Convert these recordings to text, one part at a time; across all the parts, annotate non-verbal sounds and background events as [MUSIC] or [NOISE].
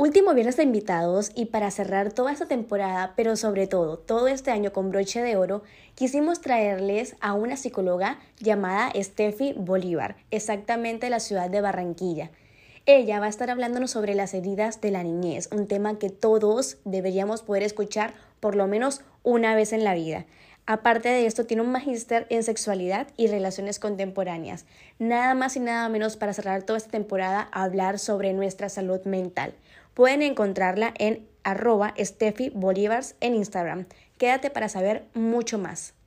Último viernes de invitados y para cerrar toda esta temporada, pero sobre todo todo este año con broche de oro, quisimos traerles a una psicóloga llamada Steffi Bolívar, exactamente de la ciudad de Barranquilla. Ella va a estar hablándonos sobre las heridas de la niñez, un tema que todos deberíamos poder escuchar por lo menos una vez en la vida. Aparte de esto, tiene un magíster en sexualidad y relaciones contemporáneas. Nada más y nada menos para cerrar toda esta temporada, hablar sobre nuestra salud mental. Pueden encontrarla en arroba Steffi Bolívars en Instagram. Quédate para saber mucho más.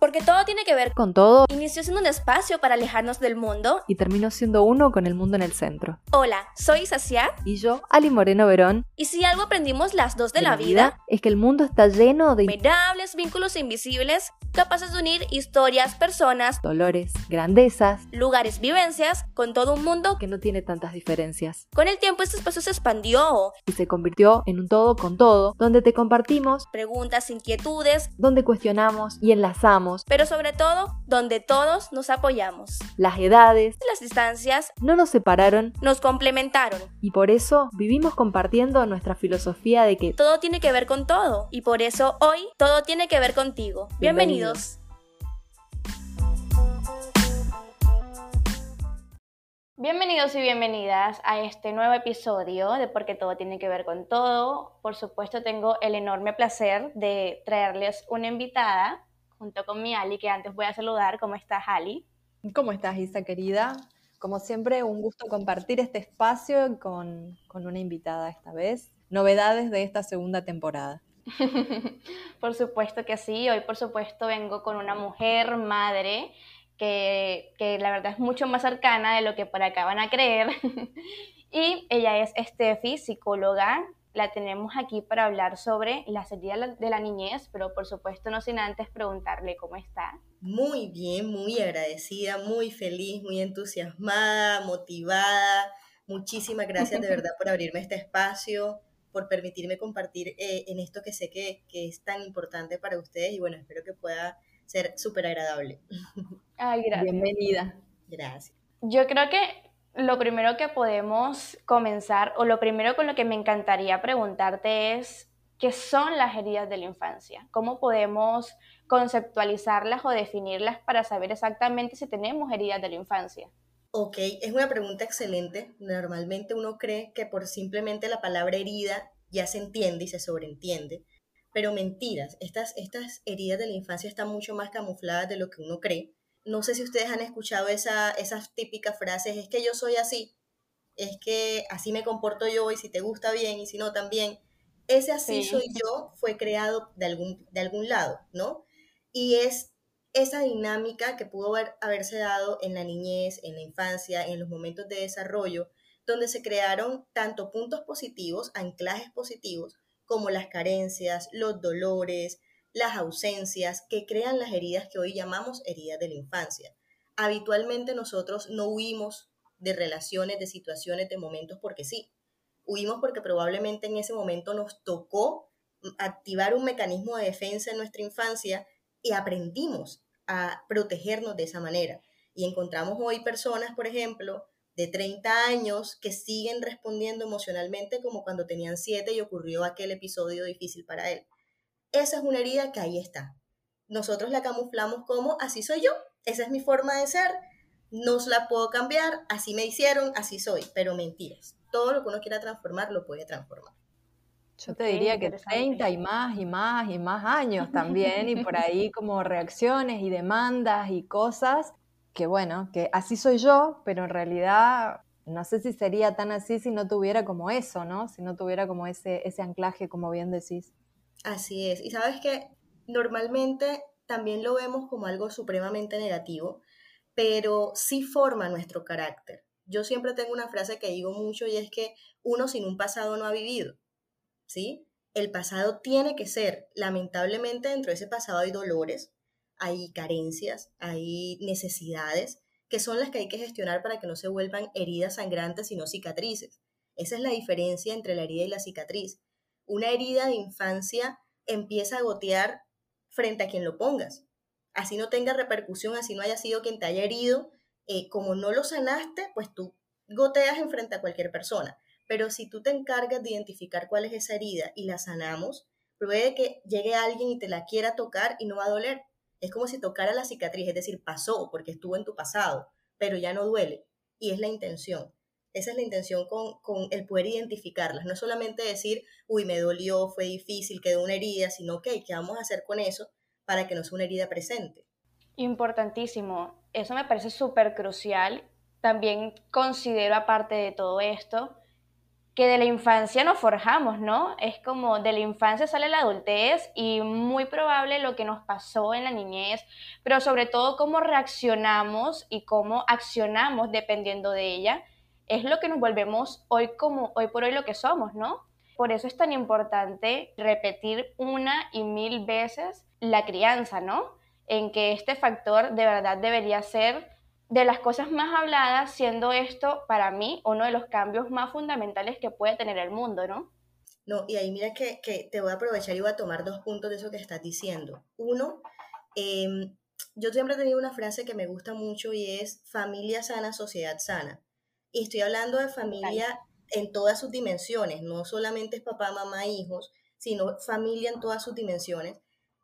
Porque todo tiene que ver con todo Inició siendo un espacio para alejarnos del mundo y terminó siendo uno con el mundo en el centro. Hola, soy Sacia Y yo, Ali Moreno Verón. y si algo aprendimos las dos de, la vida, es que el mundo está lleno de innumerables vínculos invisibles capaces de unir historias, personas, dolores, grandezas, lugares, vivencias con todo un mundo que no tiene tantas diferencias. con el tiempo este espacio se expandió. Y se convirtió en un todo con todo, donde te compartimos, Preguntas, inquietudes, donde cuestionamos y enlazamos pero sobre todo donde todos nos apoyamos. las edades, Las distancias no nos separaron nos complementaron. y por eso vivimos compartiendo nuestra filosofía de que Todo tiene que ver con todo y por eso hoy todo tiene que ver contigo. Bienvenidos. Bienvenidos y bienvenidas a este nuevo episodio de Porque todo tiene que ver con todo. Por supuesto tengo el enorme placer de traerles una invitada junto con mi Ali, que antes voy a saludar. ¿Cómo estás, Ali? ¿Cómo estás, Isa, querida? Como siempre, un gusto compartir este espacio con, con una invitada esta vez. Novedades de esta segunda temporada. [LAUGHS] por supuesto que sí. Hoy, por supuesto, vengo con una mujer, madre, que, que la verdad es mucho más cercana de lo que por acá van a creer. [LAUGHS] y ella es Steffi, psicóloga. La tenemos aquí para hablar sobre las heridas de la niñez, pero por supuesto no sin antes preguntarle cómo está. Muy bien, muy agradecida, muy feliz, muy entusiasmada, motivada. Muchísimas gracias de [LAUGHS] verdad por abrirme este espacio, por permitirme compartir eh, en esto que sé que, que es tan importante para ustedes y bueno, espero que pueda ser súper agradable. [LAUGHS] Ay, gracias. Bienvenida. Gracias. Yo creo que lo primero que podemos comenzar, o lo primero con lo que me encantaría preguntarte es, ¿qué son las heridas de la infancia? ¿Cómo podemos conceptualizarlas o definirlas para saber exactamente si tenemos heridas de la infancia? Ok, es una pregunta excelente. Normalmente uno cree que por simplemente la palabra herida ya se entiende y se sobreentiende, pero mentiras. Estas, estas heridas de la infancia están mucho más camufladas de lo que uno cree. No sé si ustedes han escuchado esa, esas típicas frases, es que yo soy así, es que así me comporto yo y si te gusta bien y si no también. Ese así Sí. soy yo fue creado de algún, de algún lado, ¿no? Y es esa dinámica que pudo haber, haberse dado en la niñez, en la infancia, en los momentos de desarrollo, donde se crearon tanto puntos positivos, anclajes positivos, como las carencias, los dolores, las ausencias, que crean las heridas que hoy llamamos heridas de la infancia. Habitualmente nosotros no huimos de relaciones, de situaciones, de momentos porque sí. Huimos porque probablemente en ese momento nos tocó activar un mecanismo de defensa en nuestra infancia y aprendimos a protegernos de esa manera. Y encontramos hoy personas, por ejemplo, de 30 años que siguen respondiendo emocionalmente como cuando tenían 7 y ocurrió aquel episodio difícil para él. Esa es una herida que ahí está. Nosotros la camuflamos como así soy yo, esa es mi forma de ser, no la puedo cambiar, así me hicieron, así soy, pero mentiras. Todo lo que uno quiera transformar lo puede transformar. Yo te diría que interesante. 30 y más y más y más años también, y por ahí [LAUGHS] como reacciones y demandas y cosas que bueno, que así soy yo, pero en realidad no sé si sería tan así si no tuviera como eso, ¿no? Si no tuviera como ese, ese anclaje, como bien decís. Así es. Y sabes que normalmente también lo vemos como algo supremamente negativo, pero sí forma nuestro carácter. Yo siempre tengo una frase que digo mucho y es que uno sin un pasado no ha vivido, ¿sí? El pasado tiene que ser, lamentablemente dentro de ese pasado hay dolores, hay carencias, hay necesidades, que son las que hay que gestionar para que no se vuelvan heridas sangrantes, sino cicatrices. Esa es la diferencia entre la herida y la cicatriz. Una herida de infancia empieza a gotear frente a quien lo pongas. así no tenga repercusión, así no haya sido quien te haya herido, eh, como no lo sanaste, pues tú goteas en frente a cualquier persona. Pero si tú te encargas de identificar cuál es esa herida y la sanamos, puede que llegue alguien y te la quiera tocar y no va a doler. Es como si tocara la cicatriz, es decir, pasó porque estuvo en tu pasado, pero ya no duele. Y es la intención. Esa es la intención con, con, el poder identificarlas. No solamente decir, uy, me dolió, fue difícil, quedó una herida, sino, ok, ¿qué vamos a hacer con eso para que no sea una herida presente? Importantísimo. Eso me parece súper crucial. También considero, aparte de todo esto, que de la infancia nos forjamos, ¿no? Es como de la infancia sale la adultez y muy probable lo que nos pasó en la niñez, pero sobre todo cómo reaccionamos y cómo accionamos dependiendo de ella, es lo que nos volvemos hoy como hoy por hoy lo que somos, ¿no? Por eso es tan importante repetir una y mil veces la crianza, ¿no? En que este factor de verdad debería ser de las cosas más habladas, siendo esto para mí uno de los cambios más fundamentales que puede tener el mundo, ¿no? No, y ahí mira que, te voy a aprovechar y voy a tomar dos puntos de eso que estás diciendo. Uno, em, yo siempre he tenido una frase que me gusta mucho y es familia sana, sociedad sana. Y estoy hablando de familia en todas sus dimensiones, no solamente es papá, mamá, hijos, sino familia en todas sus dimensiones.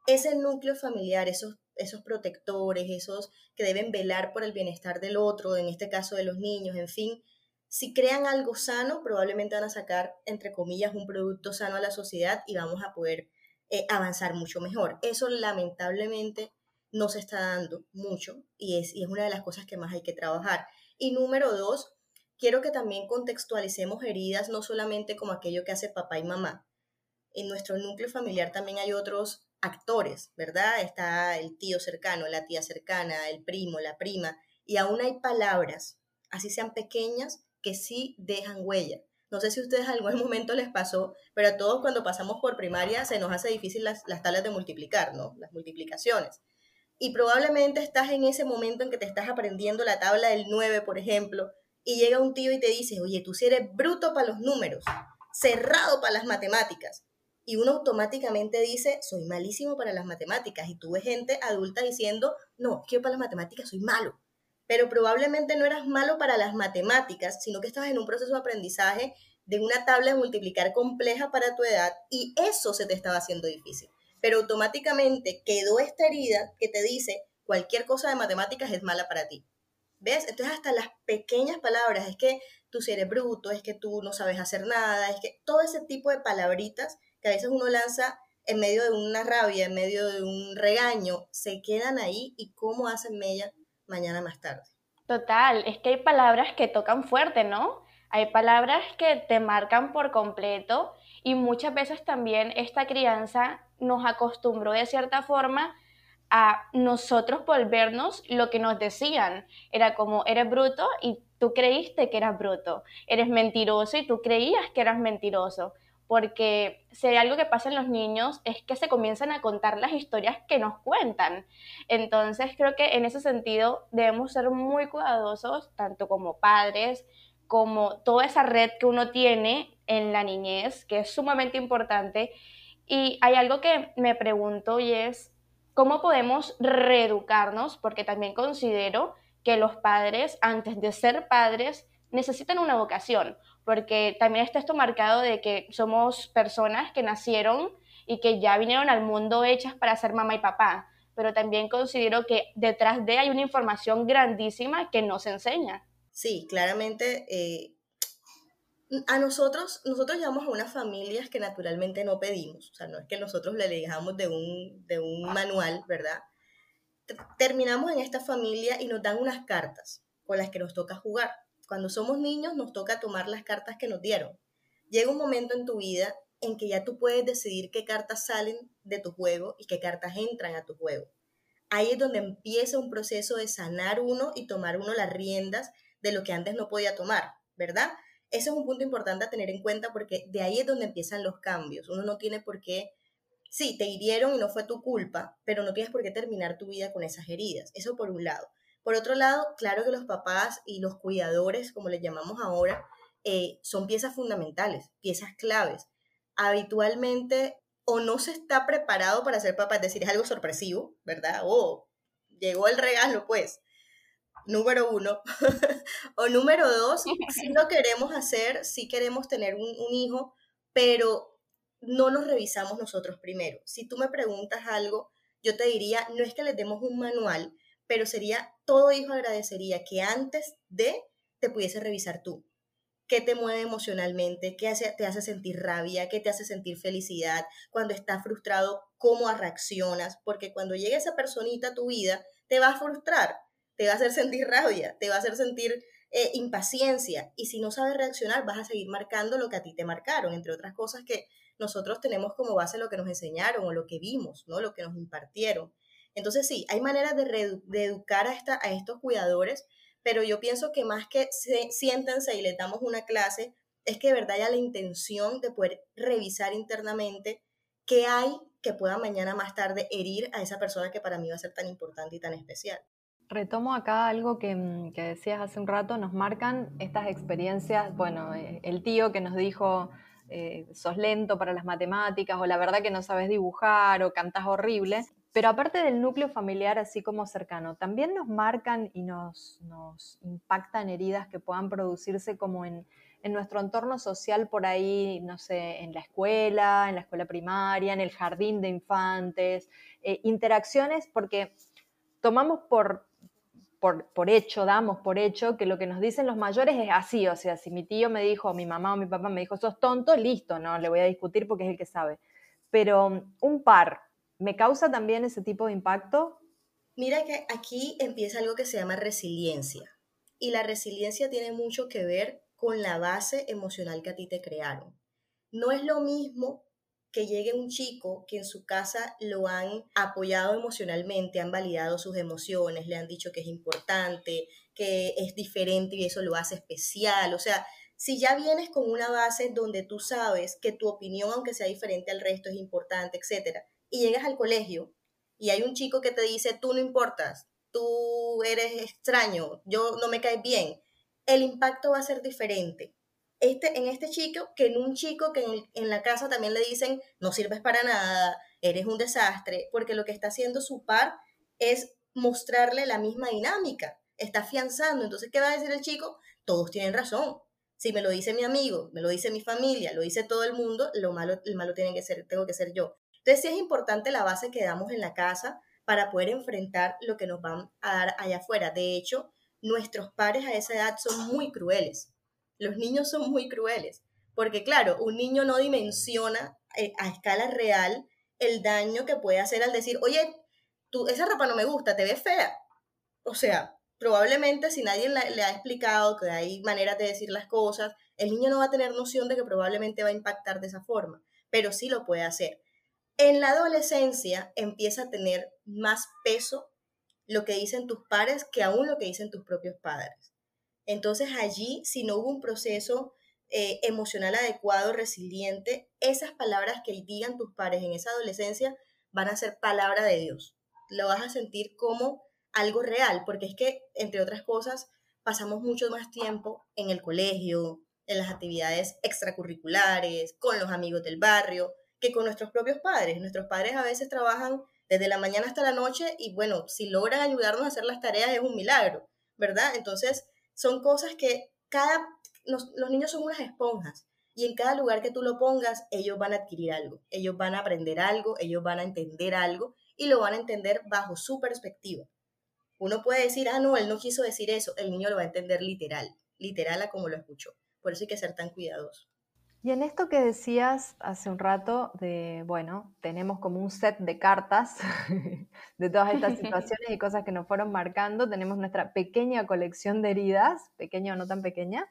Ese núcleo familiar, esos esos protectores, esos que deben velar por el bienestar del otro, en este caso de los niños, en fin, si crean algo sano, probablemente van a sacar, entre comillas, un producto sano a la sociedad y vamos a poder eh, avanzar mucho mejor. Eso lamentablemente no se está dando mucho y es, y es una de las cosas que más hay que trabajar. Y número dos, quiero que también contextualicemos heridas no solamente como aquello que hace papá y mamá. En nuestro núcleo familiar también hay otros actores, ¿verdad? Está el tío cercano, la tía cercana, el primo, la prima, y aún hay palabras, así sean pequeñas, que sí dejan huella. No sé si a ustedes [LAUGHS] algún momento les pasó, pero a todos cuando pasamos por primaria se nos hace difícil las, las tablas de multiplicar, ¿no? Las multiplicaciones. Y probablemente estás en ese momento en que te estás aprendiendo la tabla del 9, por ejemplo, y llega un tío y te dice, oye, tú sí eres bruto para los números, cerrado para las matemáticas y uno automáticamente dice, soy malísimo para las matemáticas. Y tú ves gente adulta diciendo, no, es yo para las matemáticas soy malo. Pero probablemente no eras malo para las matemáticas, sino que estabas en un proceso de aprendizaje de una tabla de multiplicar compleja para tu edad y eso se te estaba haciendo difícil. Pero automáticamente quedó esta herida que te dice, cualquier cosa de matemáticas es mala para ti. ¿Ves? Entonces hasta las pequeñas palabras, es que tú eres bruto, es que tú no sabes hacer nada, es que todo ese tipo de palabritas que a veces uno lanza en medio de una rabia, en medio de un regaño, se quedan ahí y cómo hacen mella mañana más tarde. Total, es que hay palabras que tocan fuerte, ¿no? Hay palabras que te marcan por completo y muchas veces también esta crianza nos acostumbró de cierta forma a nosotros volvernos lo que nos decían. Era como, eres bruto y tú creíste que eras bruto. Eres mentiroso y tú creías que eras mentiroso porque si hay algo que pasa en los niños es que se comienzan a contar las historias que nos cuentan. Entonces creo que en ese sentido debemos ser muy cuidadosos, tanto como padres, como toda esa red que uno tiene en la niñez, que es sumamente importante. Y hay algo que me pregunto y es, ¿cómo podemos reeducarnos? Porque también considero que los padres, antes de ser padres, necesitan una vocación porque también está esto marcado de que somos personas que nacieron y que ya vinieron al mundo hechas para ser mamá y papá, pero también considero que detrás de hay una información grandísima que no se enseña. Sí, claramente eh, a nosotros, nosotros llegamos a unas familias que naturalmente no pedimos, o sea, no es que nosotros le dejamos de un, de un manual, ¿verdad? Terminamos en esta familia y nos dan unas cartas con las que nos toca jugar cuando somos niños nos toca tomar las cartas que nos dieron. Llega un momento en tu vida en que ya tú puedes decidir qué cartas salen de tu juego y qué cartas entran a tu juego. Ahí es donde empieza un proceso de sanar uno y tomar uno las riendas de lo que antes no podía tomar, ¿verdad? Ese es un punto importante a tener en cuenta porque de ahí es donde empiezan los cambios. Uno no tiene por qué, sí, te hirieron y no fue tu culpa, pero no tienes por qué terminar tu vida con esas heridas. Eso por un lado. Por otro lado, claro que los papás y los cuidadores, como les llamamos ahora, eh, son piezas fundamentales, piezas claves. Habitualmente o no se está preparado para ser papá, es decir, es algo sorpresivo, ¿verdad? O llegó el regalo, pues. Número uno. [LAUGHS] o número dos, [LAUGHS] si lo queremos hacer, si queremos tener un, un hijo, pero no nos revisamos nosotros primero. Si tú me preguntas algo, yo te diría, no es que les demos un manual, pero sería, todo hijo agradecería que antes de te pudiese revisar tú. ¿Qué te mueve emocionalmente? ¿Qué te hace sentir rabia? ¿Qué te hace sentir felicidad? Cuando estás frustrado, ¿cómo reaccionas? Porque cuando llegue esa personita a tu vida, te va a frustrar, te va a hacer sentir rabia, te va a hacer sentir eh, impaciencia. Y si no sabes reaccionar, vas a seguir marcando lo que a ti te marcaron, entre otras cosas que nosotros tenemos como base lo que nos enseñaron o lo que vimos, ¿no? Lo que nos impartieron. Entonces sí, hay maneras de, educar a, estos cuidadores, pero yo pienso que más que siéntense y les damos una clase, es que de verdad haya la intención de poder revisar internamente qué hay que pueda mañana más tarde herir a esa persona que para mí va a ser tan importante y tan especial. Retomo acá algo que, mm, decías hace un rato, nos marcan estas experiencias, bueno, eh, el tío que nos dijo, eh, sos lento para las matemáticas, o la verdad que no sabes dibujar, o cantas horrible, pero aparte del núcleo familiar así como cercano, también nos marcan y nos, impactan heridas que puedan producirse como en, nuestro entorno social por ahí, no sé, en la escuela, en la escuela primaria, en el jardín de infantes, eh, interacciones, porque tomamos por, por, hecho, damos por hecho que lo que nos dicen los mayores es así, o sea, si mi tío me dijo, mi mamá o mi papá me dijo, sos tonto, listo, no le voy a discutir porque es el que sabe. Pero un par ¿Me causa también ese tipo de impacto? Mira que aquí empieza algo que se llama resiliencia. Y la resiliencia tiene mucho que ver con la base emocional que a ti te crearon. No es lo mismo que llegue un chico que en su casa lo han apoyado emocionalmente, han validado sus emociones, le han dicho que es importante, que es diferente y eso lo hace especial. O sea, si ya vienes con una base donde tú sabes que tu opinión, aunque sea diferente al resto, es importante, etcétera, y llegas al colegio y hay un chico que te dice, tú no importas, tú eres extraño, yo no me caes bien, el impacto va a ser diferente. Este, en este chico que en un chico que en, la casa también le dicen, no sirves para nada, eres un desastre, porque lo que está haciendo su par es mostrarle la misma dinámica, está afianzando. Entonces, ¿qué va a decir el chico? Todos tienen razón. Si me lo dice mi amigo, me lo dice mi familia, lo dice todo el mundo, lo malo, el malo tiene que ser, tengo que ser yo. Entonces sí es importante la base que damos en la casa para poder enfrentar lo que nos van a dar allá afuera. De hecho, nuestros padres a esa edad son muy crueles. Los niños son muy crueles, porque claro, un niño no dimensiona eh, a escala real el daño que puede hacer al decir, oye, tú, esa ropa no me gusta, te ves fea. O sea, probablemente si nadie le ha explicado que hay maneras de decir las cosas, el niño no va a tener noción de que probablemente va a impactar de esa forma, pero sí lo puede hacer. En la adolescencia empieza a tener más peso lo que dicen tus padres que aún lo que dicen tus propios padres. Entonces allí, si no hubo un proceso eh, emocional adecuado, resiliente, esas palabras que digan tus padres en esa adolescencia van a ser palabra de Dios. Lo vas a sentir como algo real, porque es que, entre otras cosas, pasamos mucho más tiempo en el colegio, en las actividades extracurriculares, con los amigos del barrio, que con nuestros propios padres. Nuestros padres a veces trabajan desde la mañana hasta la noche y bueno, si logran ayudarnos a hacer las tareas es un milagro, ¿verdad? Entonces, son cosas que cada, los, niños son unas esponjas y en cada lugar que tú lo pongas, ellos van a adquirir algo, ellos van a aprender algo, ellos van a entender algo y lo van a entender bajo su perspectiva. Uno puede decir, ah, no, él no quiso decir eso, el niño lo va a entender literal, literal a como lo escuchó. Por eso hay que ser tan cuidadosos. Y en esto que decías hace un rato de, bueno, tenemos como un set de cartas [LAUGHS] de todas estas [LAUGHS] situaciones y cosas que nos fueron marcando, tenemos nuestra pequeña colección de heridas, pequeña o no tan pequeña.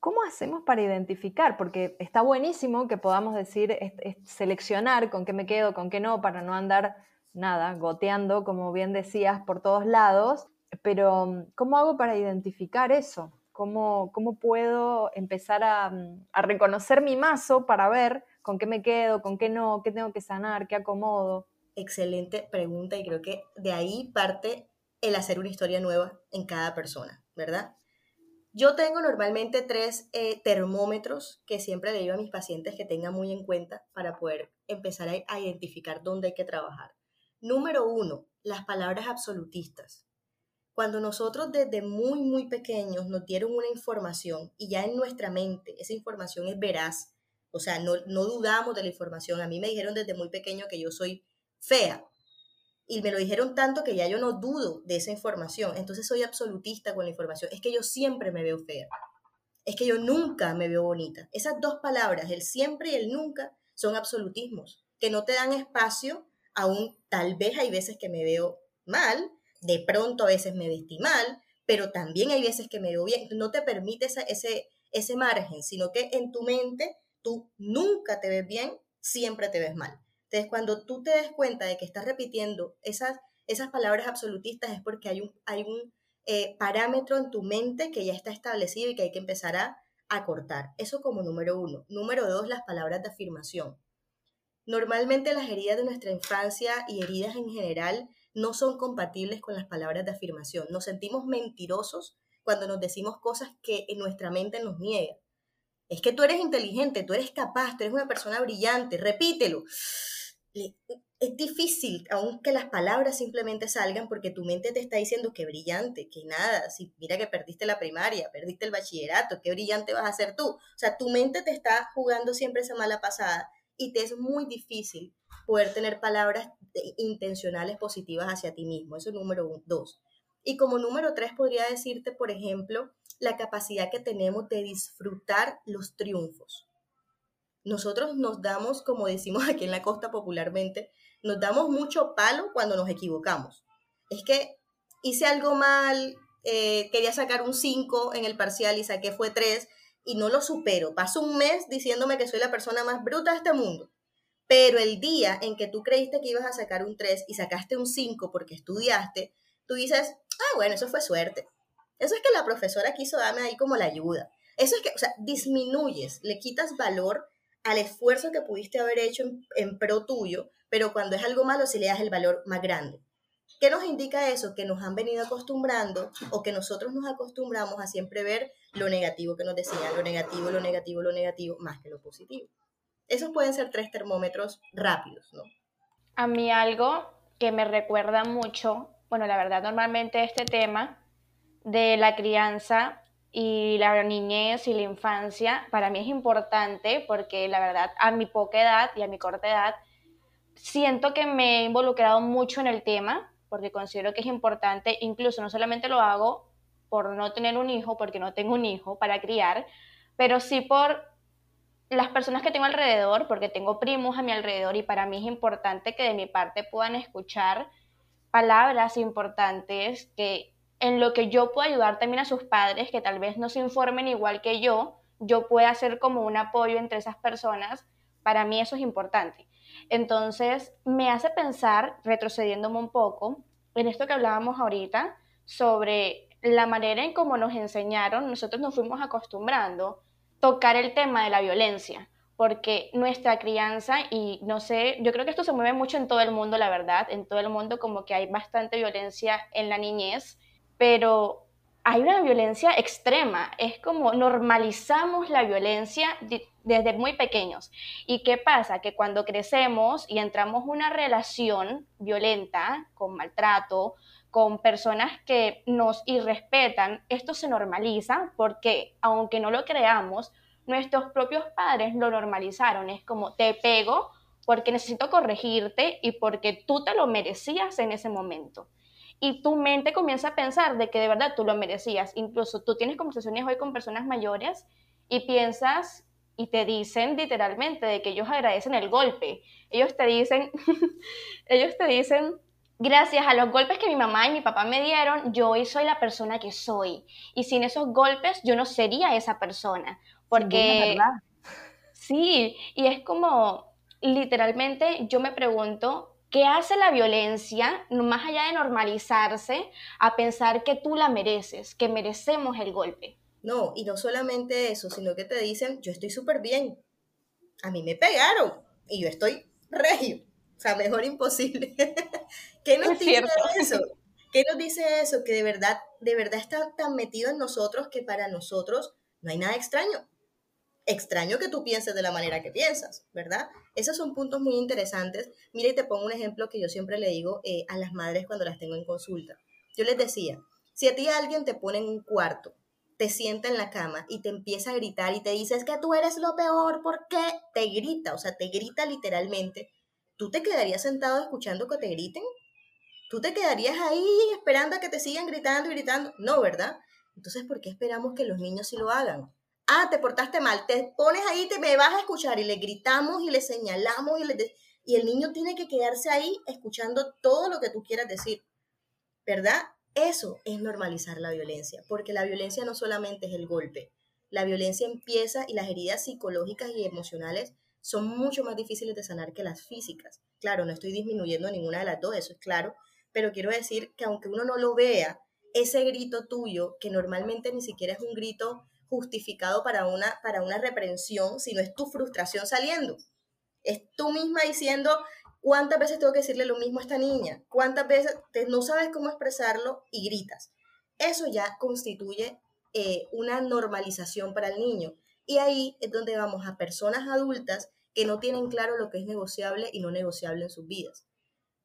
¿Cómo hacemos para identificar? Porque está buenísimo que podamos decir, seleccionar con qué me quedo, con qué no, para no andar nada, goteando, como bien decías, por todos lados, pero ¿cómo hago para identificar eso? ¿Cómo, puedo empezar mm, a, reconocer mi mazo para ver con qué me quedo, con qué no, qué tengo que sanar, qué acomodo? Excelente pregunta y creo que de ahí parte el hacer una historia nueva en cada persona, ¿verdad? Yo tengo normalmente tres eh, termómetros que siempre le digo a mis pacientes que tengan muy en cuenta para poder empezar a, a identificar dónde hay que trabajar. Número uno, las palabras absolutistas. Cuando nosotros desde muy, muy pequeños nos dieron una información y ya en nuestra mente esa información es veraz, o sea, no, no dudamos de la información. A mí me dijeron desde muy pequeño que yo soy fea y me lo dijeron tanto que ya yo no dudo de esa información. Entonces soy absolutista con la información. Es que yo siempre me veo fea. Es que yo nunca me veo bonita. Esas dos palabras, el siempre y el nunca, son absolutismos que no te dan espacio aún tal vez hay veces que me veo mal, de pronto a veces me vestí mal, pero también hay veces que me veo bien. No te permite ese, ese margen, sino que en tu mente tú nunca te ves bien, siempre te ves mal. Entonces, cuando tú te des cuenta de que estás repitiendo esas, esas palabras absolutistas es porque hay un, hay un eh, parámetro en tu mente que ya está establecido y que hay que empezar a, a cortar. Eso como número uno. Número dos, las palabras de afirmación. Normalmente las heridas de nuestra infancia y heridas en general no son compatibles con las palabras de afirmación. Nos sentimos mentirosos cuando nos decimos cosas que en nuestra mente nos niega. Es que tú eres inteligente, tú eres capaz, tú eres una persona brillante, repítelo. Es difícil, aunque las palabras simplemente salgan porque tu mente te está diciendo que brillante, que nada, si mira que perdiste la primaria, perdiste el bachillerato, qué brillante vas a ser tú. O sea, tu mente te está jugando siempre esa mala pasada y te es muy difícil poder tener palabras intencionales positivas hacia ti mismo. Eso es número dos. Y como número tres podría decirte, por ejemplo, la capacidad que tenemos de disfrutar los triunfos. Nosotros nos damos, como decimos [LAUGHS] aquí en la costa popularmente, nos damos mucho palo cuando nos equivocamos. Es que hice algo mal, eh, quería sacar un 5 en el parcial y saqué fue 3 y no lo supero. Paso un mes diciéndome que soy la persona más bruta de este mundo. Pero el día en que tú creíste que ibas a sacar un 3 y sacaste un 5 porque estudiaste, tú dices, ah, bueno, eso fue suerte. Eso es que la profesora quiso darme ahí como la ayuda. Eso es que, o sea, disminuyes, le quitas valor al esfuerzo que pudiste haber hecho en, en pro tuyo, pero cuando es algo malo, sí le das el valor más grande. ¿Qué nos indica eso? Que nos han venido acostumbrando o que nosotros nos acostumbramos a siempre ver lo negativo que nos decían, lo negativo, lo negativo, lo negativo, más que lo positivo. Esos pueden ser tres termómetros rápidos, ¿no? A mí algo que me recuerda mucho, bueno, la verdad, normalmente este tema de la crianza y la niñez y la infancia, para mí es importante porque la verdad, a mi poca edad y a mi corta edad, siento que me he involucrado mucho en el tema porque considero que es importante, incluso no solamente lo hago por no tener un hijo, porque no tengo un hijo para criar, pero sí por las personas que tengo alrededor, porque tengo primos a mi alrededor y para mí es importante que de mi parte puedan escuchar palabras importantes que en lo que yo puedo ayudar también a sus padres, que tal vez no se informen igual que yo, yo pueda ser como un apoyo entre esas personas, para mí eso es importante. Entonces, me hace pensar, retrocediéndome un poco, en esto que hablábamos ahorita, sobre la manera en cómo nos enseñaron, nosotros nos fuimos acostumbrando tocar el tema de la violencia, porque nuestra crianza, y no sé, yo creo que esto se mueve mucho en todo el mundo, la verdad, en todo el mundo como que hay bastante violencia en la niñez, pero hay una violencia extrema, es como normalizamos la violencia desde muy pequeños. ¿Y qué pasa? Que cuando crecemos y entramos en una relación violenta, con maltrato, con personas que nos irrespetan, esto se normaliza porque, aunque no lo creamos, nuestros propios padres lo normalizaron. Es como, te pego porque necesito corregirte y porque tú te lo merecías en ese momento y tu mente comienza a pensar de que de verdad tú lo merecías. Incluso tú tienes conversaciones hoy con personas mayores y piensas y te dicen literalmente de que ellos agradecen el golpe. Ellos te dicen, [LAUGHS] ellos te dicen, gracias a los golpes que mi mamá y mi papá me dieron, yo hoy soy la persona que soy. Y sin esos golpes yo no sería esa persona. Porque... Sí, y es como, literalmente yo me pregunto, ¿Qué hace la violencia, más allá de normalizarse, a pensar que tú la mereces, que merecemos el golpe? No, y no solamente eso, sino que te dicen, yo estoy súper bien, a mí me pegaron y yo estoy regio, o sea, mejor imposible. [LAUGHS] [LAUGHS] ¿Qué nos dice eso? ¿Qué nos dice eso? Que de verdad, de verdad está tan metido en nosotros que para nosotros no hay nada extraño. Extraño que tú pienses de la manera que piensas, ¿verdad? Esos son puntos muy interesantes. Mira y te pongo un ejemplo que yo siempre le digo eh, a las madres cuando las tengo en consulta. Yo les decía, si a ti alguien te pone en un cuarto, te sienta en la cama y te empieza a gritar y te dice, es que tú eres lo peor, ¿por qué? Te grita, o sea, te grita literalmente. ¿Tú te quedarías sentado escuchando que te griten? ¿Tú te quedarías ahí esperando a que te sigan gritando y gritando? No, ¿verdad? Entonces, ¿por qué esperamos que los niños sí lo hagan? Ah, te portaste mal, te pones ahí, te me vas a escuchar y le gritamos y le señalamos y, le y el niño tiene que quedarse ahí escuchando todo lo que tú quieras decir, ¿verdad? Eso es normalizar la violencia, porque la violencia no solamente es el golpe, la violencia empieza y las heridas psicológicas y emocionales son mucho más difíciles de sanar que las físicas. Claro, no estoy disminuyendo ninguna de las dos, eso es claro, pero quiero decir que aunque uno no lo vea, ese grito tuyo, que normalmente ni siquiera es un grito justificado para una, para una reprensión, sino es tu frustración saliendo. Es tú misma diciendo, ¿cuántas veces tengo que decirle lo mismo a esta niña? ¿Cuántas veces te, no sabes cómo expresarlo y gritas? Eso ya constituye eh, una normalización para el niño. Y ahí es donde vamos a personas adultas que no tienen claro lo que es negociable y no negociable en sus vidas.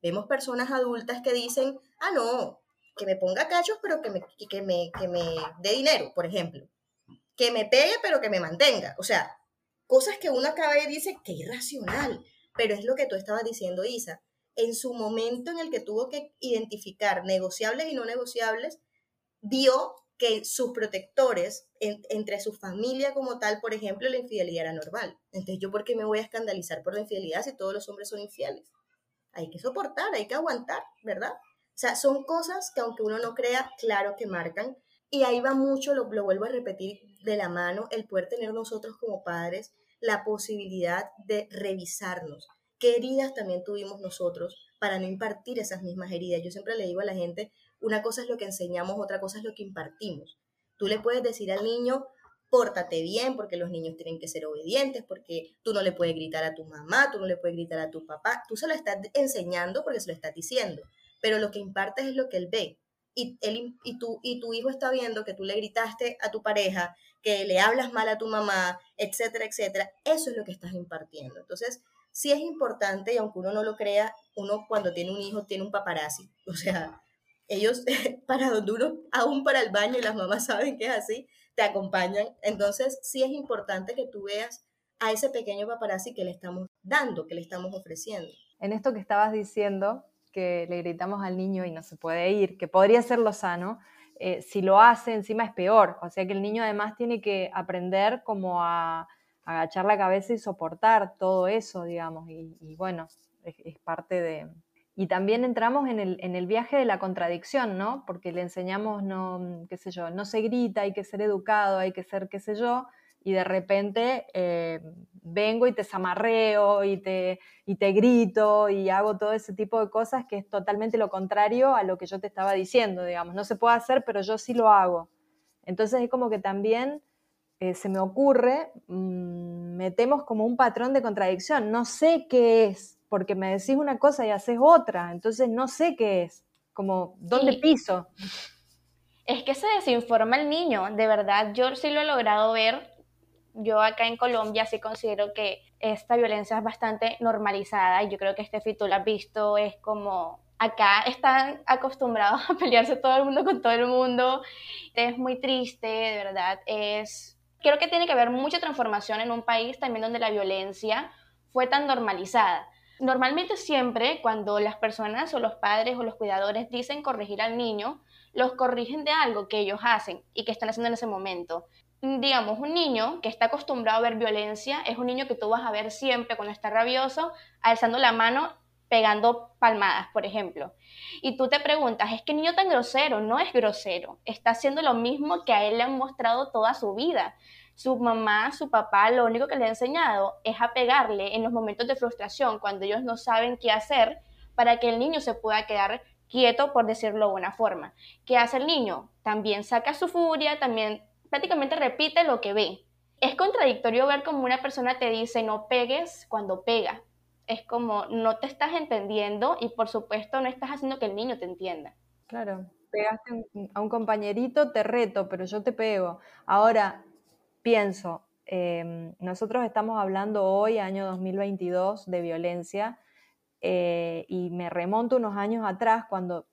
Vemos personas adultas que dicen, ah, no, que me ponga cachos, pero que me, que me, que me dé dinero, por ejemplo. Que me pegue, pero que me mantenga. O sea, cosas que uno acaba y dice, qué irracional. Pero es lo que tú estabas diciendo, Isa. En su momento en el que tuvo que identificar negociables y no negociables, vio que sus protectores, entre su familia como tal, por ejemplo, la infidelidad era normal. Entonces, ¿yo por qué me voy a escandalizar por la infidelidad si todos los hombres son infieles? Hay que soportar, hay que aguantar, ¿verdad? O sea, son cosas que aunque uno no crea, claro que marcan. Y ahí va mucho, lo, lo vuelvo a repetir, de la mano el poder tener nosotros como padres la posibilidad de revisarnos. ¿Qué heridas también tuvimos nosotros para no impartir esas mismas heridas? Yo siempre le digo a la gente, una cosa es lo que enseñamos, otra cosa es lo que impartimos. Tú le puedes decir al niño, pórtate bien, porque los niños tienen que ser obedientes, porque tú no le puedes gritar a tu mamá, tú no le puedes gritar a tu papá, tú se lo estás enseñando porque se lo estás diciendo, pero lo que impartes es lo que él ve. Y, él, y, tu, y tu hijo está viendo que tú le gritaste a tu pareja, que le hablas mal a tu mamá, etcétera, etcétera. Eso es lo que estás impartiendo. Entonces, sí es importante, y aunque uno no lo crea, uno cuando tiene un hijo tiene un paparazzi. O sea, ellos [LAUGHS] para donde uno, aún para el baño y las mamás saben que es así, te acompañan. Entonces, sí es importante que tú veas a ese pequeño paparazzi que le estamos dando, que le estamos ofreciendo. En esto que estabas diciendo, que le gritamos al niño y no se puede ir, que podría ser lo sano, eh, si lo hace encima es peor. O sea que el niño además tiene que aprender como a, agachar la cabeza y soportar todo eso, digamos. Y, bueno, es parte de, y también entramos en el, en el, viaje de la contradicción, ¿no? Porque le enseñamos, no, qué sé yo, no se grita, hay que ser educado, hay que ser qué sé yo, y de repente eh, vengo y te zamarreo y te, y te grito y hago todo ese tipo de cosas que es totalmente lo contrario a lo que yo te estaba diciendo, digamos. No se puede hacer, pero yo sí lo hago. Entonces es como que también eh, se me ocurre, mm, metemos como un patrón de contradicción. No sé qué es, porque me decís una cosa y haces otra, entonces no sé qué es, como, ¿dónde piso? Es que se desinforma el niño, de verdad, yo sí lo he logrado ver, yo acá en Colombia sí considero que esta violencia es bastante normalizada y yo creo que este tú lo has visto, es como acá están acostumbrados a pelearse todo el mundo con todo el mundo. Es muy triste, de verdad. Es creo que tiene que haber mucha transformación en un país también donde la violencia fue tan normalizada. Normalmente siempre cuando las personas o los padres o los cuidadores dicen corregir al niño, los corrigen de algo que ellos hacen y que están haciendo en ese momento. Digamos, un niño que está acostumbrado a ver violencia es un niño que tú vas a ver siempre cuando está rabioso, alzando la mano, pegando palmadas, por ejemplo. Y tú te preguntas, ¿es que niño tan grosero? No es grosero, está haciendo lo mismo que a él le han mostrado toda su vida su mamá, su papá, lo único que le ha enseñado es a pegarle en los momentos de frustración, cuando ellos no saben qué hacer, para que el niño se pueda quedar quieto, por decirlo de una forma. ¿Qué hace el niño? También saca su furia, también prácticamente repite lo que ve. Es contradictorio ver como una persona te dice no pegues cuando pega. Es como no te estás entendiendo y por supuesto no estás haciendo que el niño te entienda. Claro, pegaste a un compañerito, te reto, pero yo te pego. Ahora, pienso, Em, nosotros estamos hablando hoy, año 2022, de violencia eh, y me remonto unos años atrás cuando,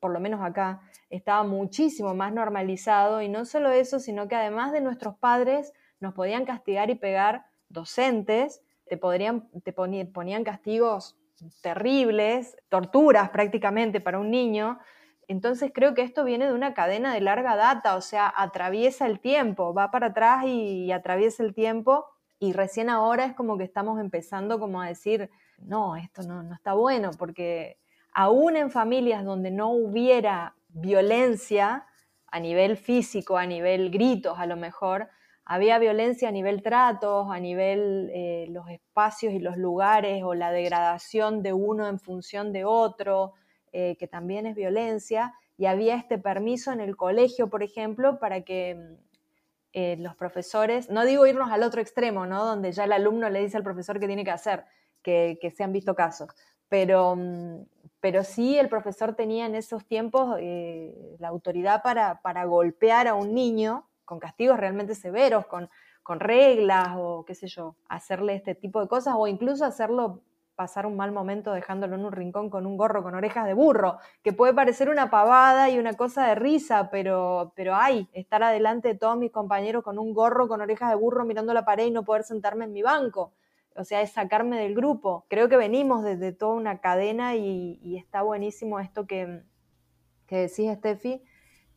por lo menos acá, estaba muchísimo más normalizado y no solo eso, sino que además de nuestros padres nos podían castigar y pegar docentes, te, podrían, te ponían castigos terribles, torturas prácticamente para un niño. Entonces creo que esto viene de una cadena de larga data, o sea, atraviesa el tiempo, va para atrás y, atraviesa el tiempo y recién ahora es como que estamos empezando como a decir, no, esto no, no está bueno, porque aún en familias donde no hubiera violencia a nivel físico, a nivel gritos a lo mejor, había violencia a nivel tratos, a nivel eh, los espacios y los lugares o la degradación de uno en función de otro, eh, que también es violencia, y había este permiso en el colegio, por ejemplo, para que mm, eh, los profesores, no digo irnos al otro extremo, ¿no? donde ya el alumno le dice al profesor qué tiene que hacer, que, se han visto casos, pero, mm, pero sí el profesor tenía en esos tiempos la autoridad para, para golpear a un niño con castigos realmente severos, con, con reglas o qué sé yo, hacerle este tipo de cosas o incluso hacerlo pasar un mal momento dejándolo en un rincón con un gorro con orejas de burro, que puede parecer una pavada y una cosa de risa, pero, pero hay, estar adelante de todos mis compañeros con un gorro con orejas de burro mirando la pared y no poder sentarme en mi banco. O sea, es sacarme del grupo. Creo que venimos desde toda una cadena y, y está buenísimo esto que, que decís, Steffi,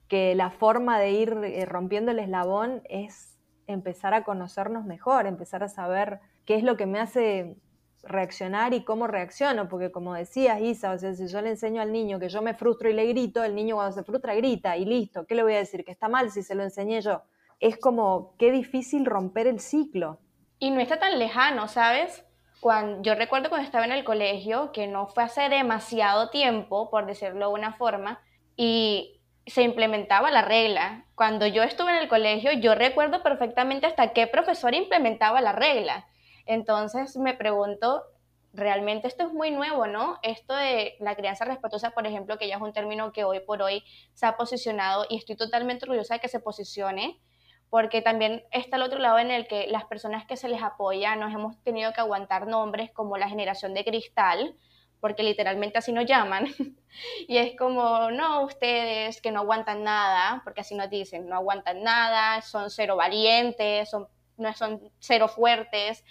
que la forma de ir eh, rompiendo el eslabón es empezar a conocernos mejor, empezar a saber qué es lo que me hace reaccionar y cómo reacciono, porque como decías, Isa, o sea, si yo le enseño al niño que yo me frustro y le grito, el niño cuando se frustra grita y listo, ¿qué le voy a decir? Que está mal si se lo enseñé yo. Es como, qué difícil romper el ciclo. Y no está tan lejano, ¿sabes? Cuando, yo recuerdo cuando estaba en el colegio, que no fue hace demasiado tiempo, por decirlo de una forma, y se implementaba la regla. Cuando yo estuve en el colegio, yo recuerdo perfectamente hasta qué profesor implementaba la regla. Entonces me pregunto, realmente esto es muy nuevo, ¿no? Esto de la crianza respetuosa, por ejemplo, que ya es un término que hoy por hoy se ha posicionado y estoy totalmente orgullosa de que se posicione, porque también está el otro lado en el que las personas que se les apoya nos hemos tenido que aguantar nombres como la generación de cristal, porque literalmente así nos llaman, [LAUGHS] y es como, no, ustedes que no aguantan nada, porque así nos dicen, no aguantan nada, son cero valientes, son, no son cero fuertes,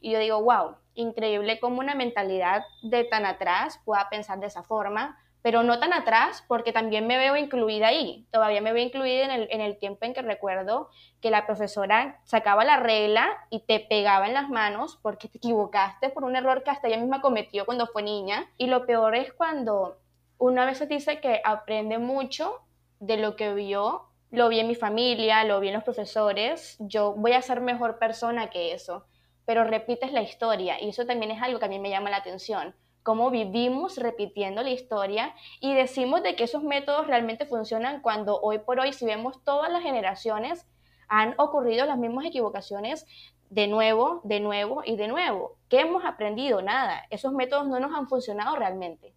y yo digo, wow, increíble cómo una mentalidad de tan atrás pueda pensar de esa forma, pero no tan atrás porque también me veo incluida ahí. Todavía me veo incluida en el, en el tiempo en que recuerdo que la profesora sacaba la regla y te pegaba en las manos porque te equivocaste por un error que hasta ella misma cometió cuando fue niña. Y lo peor es cuando una vez se dice que aprende mucho de lo que vio, lo vi en mi familia, lo vi en los profesores, yo voy a ser mejor persona que eso, pero repites la historia y eso también es algo que a mí me llama la atención cómo vivimos repitiendo la historia y decimos de que esos métodos realmente funcionan cuando hoy por hoy, si vemos todas las generaciones, han ocurrido las mismas equivocaciones de nuevo, de nuevo y de nuevo. ¿Qué hemos aprendido? Nada. Esos métodos no nos han funcionado realmente.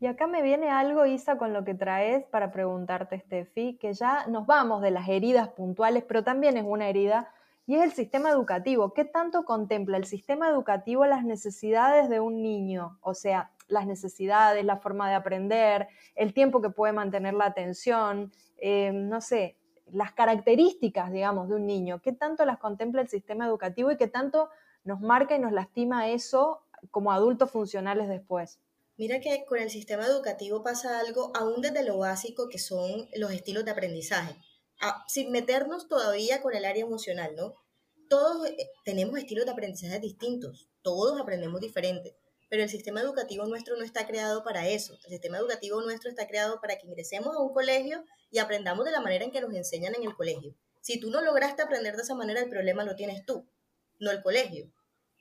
Y acá me viene algo, Isa, con lo que traes para preguntarte, Steffi, que ya nos vamos de las heridas puntuales, pero también es una herida y es el sistema educativo. ¿Qué tanto contempla el sistema educativo las necesidades de un niño? O sea, las necesidades, la forma de aprender, el tiempo que puede mantener la atención, eh, no sé, las características, digamos, de un niño. ¿Qué tanto las contempla el sistema educativo y qué tanto nos marca y nos lastima eso como adultos funcionales después? Mira que con el sistema educativo pasa algo aún desde lo básico que son los estilos de aprendizaje sin meternos todavía con el área emocional, ¿no? Todos eh, tenemos estilos de aprendizaje distintos, todos aprendemos diferente, pero el sistema educativo nuestro no está creado para eso. El sistema educativo nuestro está creado para que ingresemos a un colegio y aprendamos de la manera en que nos enseñan en el colegio. Si tú no lograste aprender de esa manera, el problema lo tienes tú, no el colegio.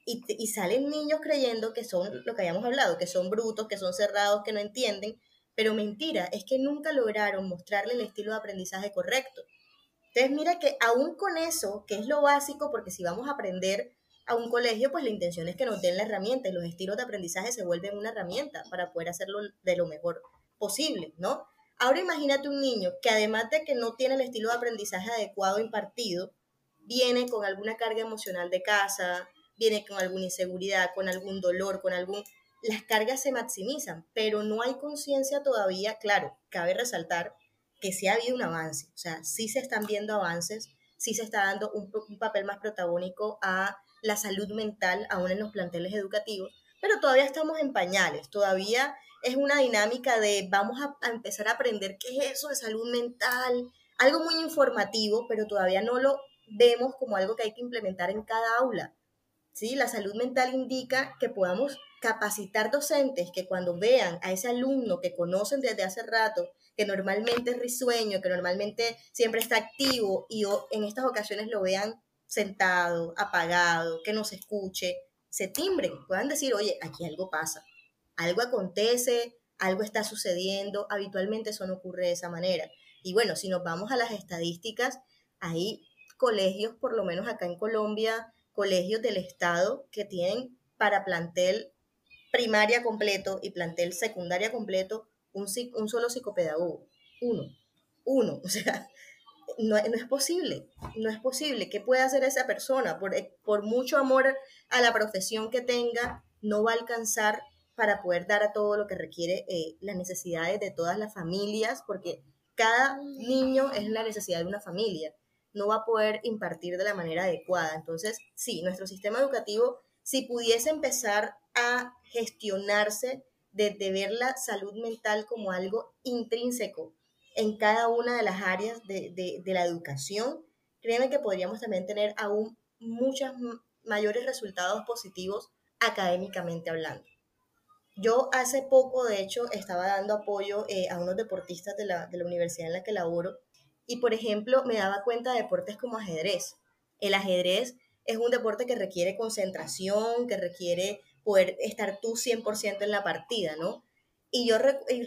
Y, salen niños creyendo que son lo que habíamos hablado, que son brutos, que son cerrados, que no entienden, pero mentira, es que nunca lograron mostrarle el estilo de aprendizaje correcto. Entonces mira que aún con eso, que es lo básico, porque si vamos a aprender a un colegio, pues la intención es que nos den la herramienta y los estilos de aprendizaje se vuelven una herramienta para poder hacerlo de lo mejor posible, ¿no? Ahora imagínate un niño que además de que no tiene el estilo de aprendizaje adecuado impartido, viene con alguna carga emocional de casa, viene con alguna inseguridad, con algún dolor, con algún... Las cargas se maximizan, pero no hay conciencia todavía, claro, cabe resaltar que sí ha habido un avance, o sea, sí se están viendo avances, sí se está dando un, papel más protagónico a la salud mental aún en los planteles educativos, pero todavía estamos en pañales, todavía es una dinámica de vamos a, a, empezar a aprender qué es eso de salud mental, algo muy informativo, pero todavía no lo vemos como algo que hay que implementar en cada aula. ¿Sí? La salud mental indica que podamos capacitar docentes que cuando vean a ese alumno que conocen desde hace rato, que normalmente es risueño, que normalmente siempre está activo y en estas ocasiones lo vean sentado, apagado, que no se escuche, se timbren, puedan decir, oye, aquí algo pasa, algo acontece, algo está sucediendo, habitualmente eso no ocurre de esa manera. Y bueno, si nos vamos a las estadísticas, hay colegios, por lo menos acá en Colombia, colegios del Estado que tienen para plantel primaria completo y plantel secundaria completo un, un solo psicopedagogo. Uno. Uno. [LAUGHS] O sea, no, no, es posible. No es posible. ¿Qué puede hacer esa persona? Por, eh, por mucho amor a la profesión que tenga, no va a alcanzar para poder dar a todo lo que requiere eh, las necesidades de todas las familias, porque cada niño es la necesidad de una familia. No va a poder impartir de la manera adecuada. Entonces, sí, nuestro sistema educativo, si pudiese empezar a gestionarse desde ver la salud mental como algo intrínseco en cada una de las áreas de, la educación, créeme que podríamos también tener aún muchos mayores resultados positivos académicamente hablando. Yo hace poco, de hecho, estaba dando apoyo eh, a unos deportistas de la, de la universidad en la que laboro y, por ejemplo, me daba cuenta de deportes como ajedrez. El ajedrez es un deporte que requiere concentración, que requiere poder estar tú 100% en la partida, ¿no? Y yo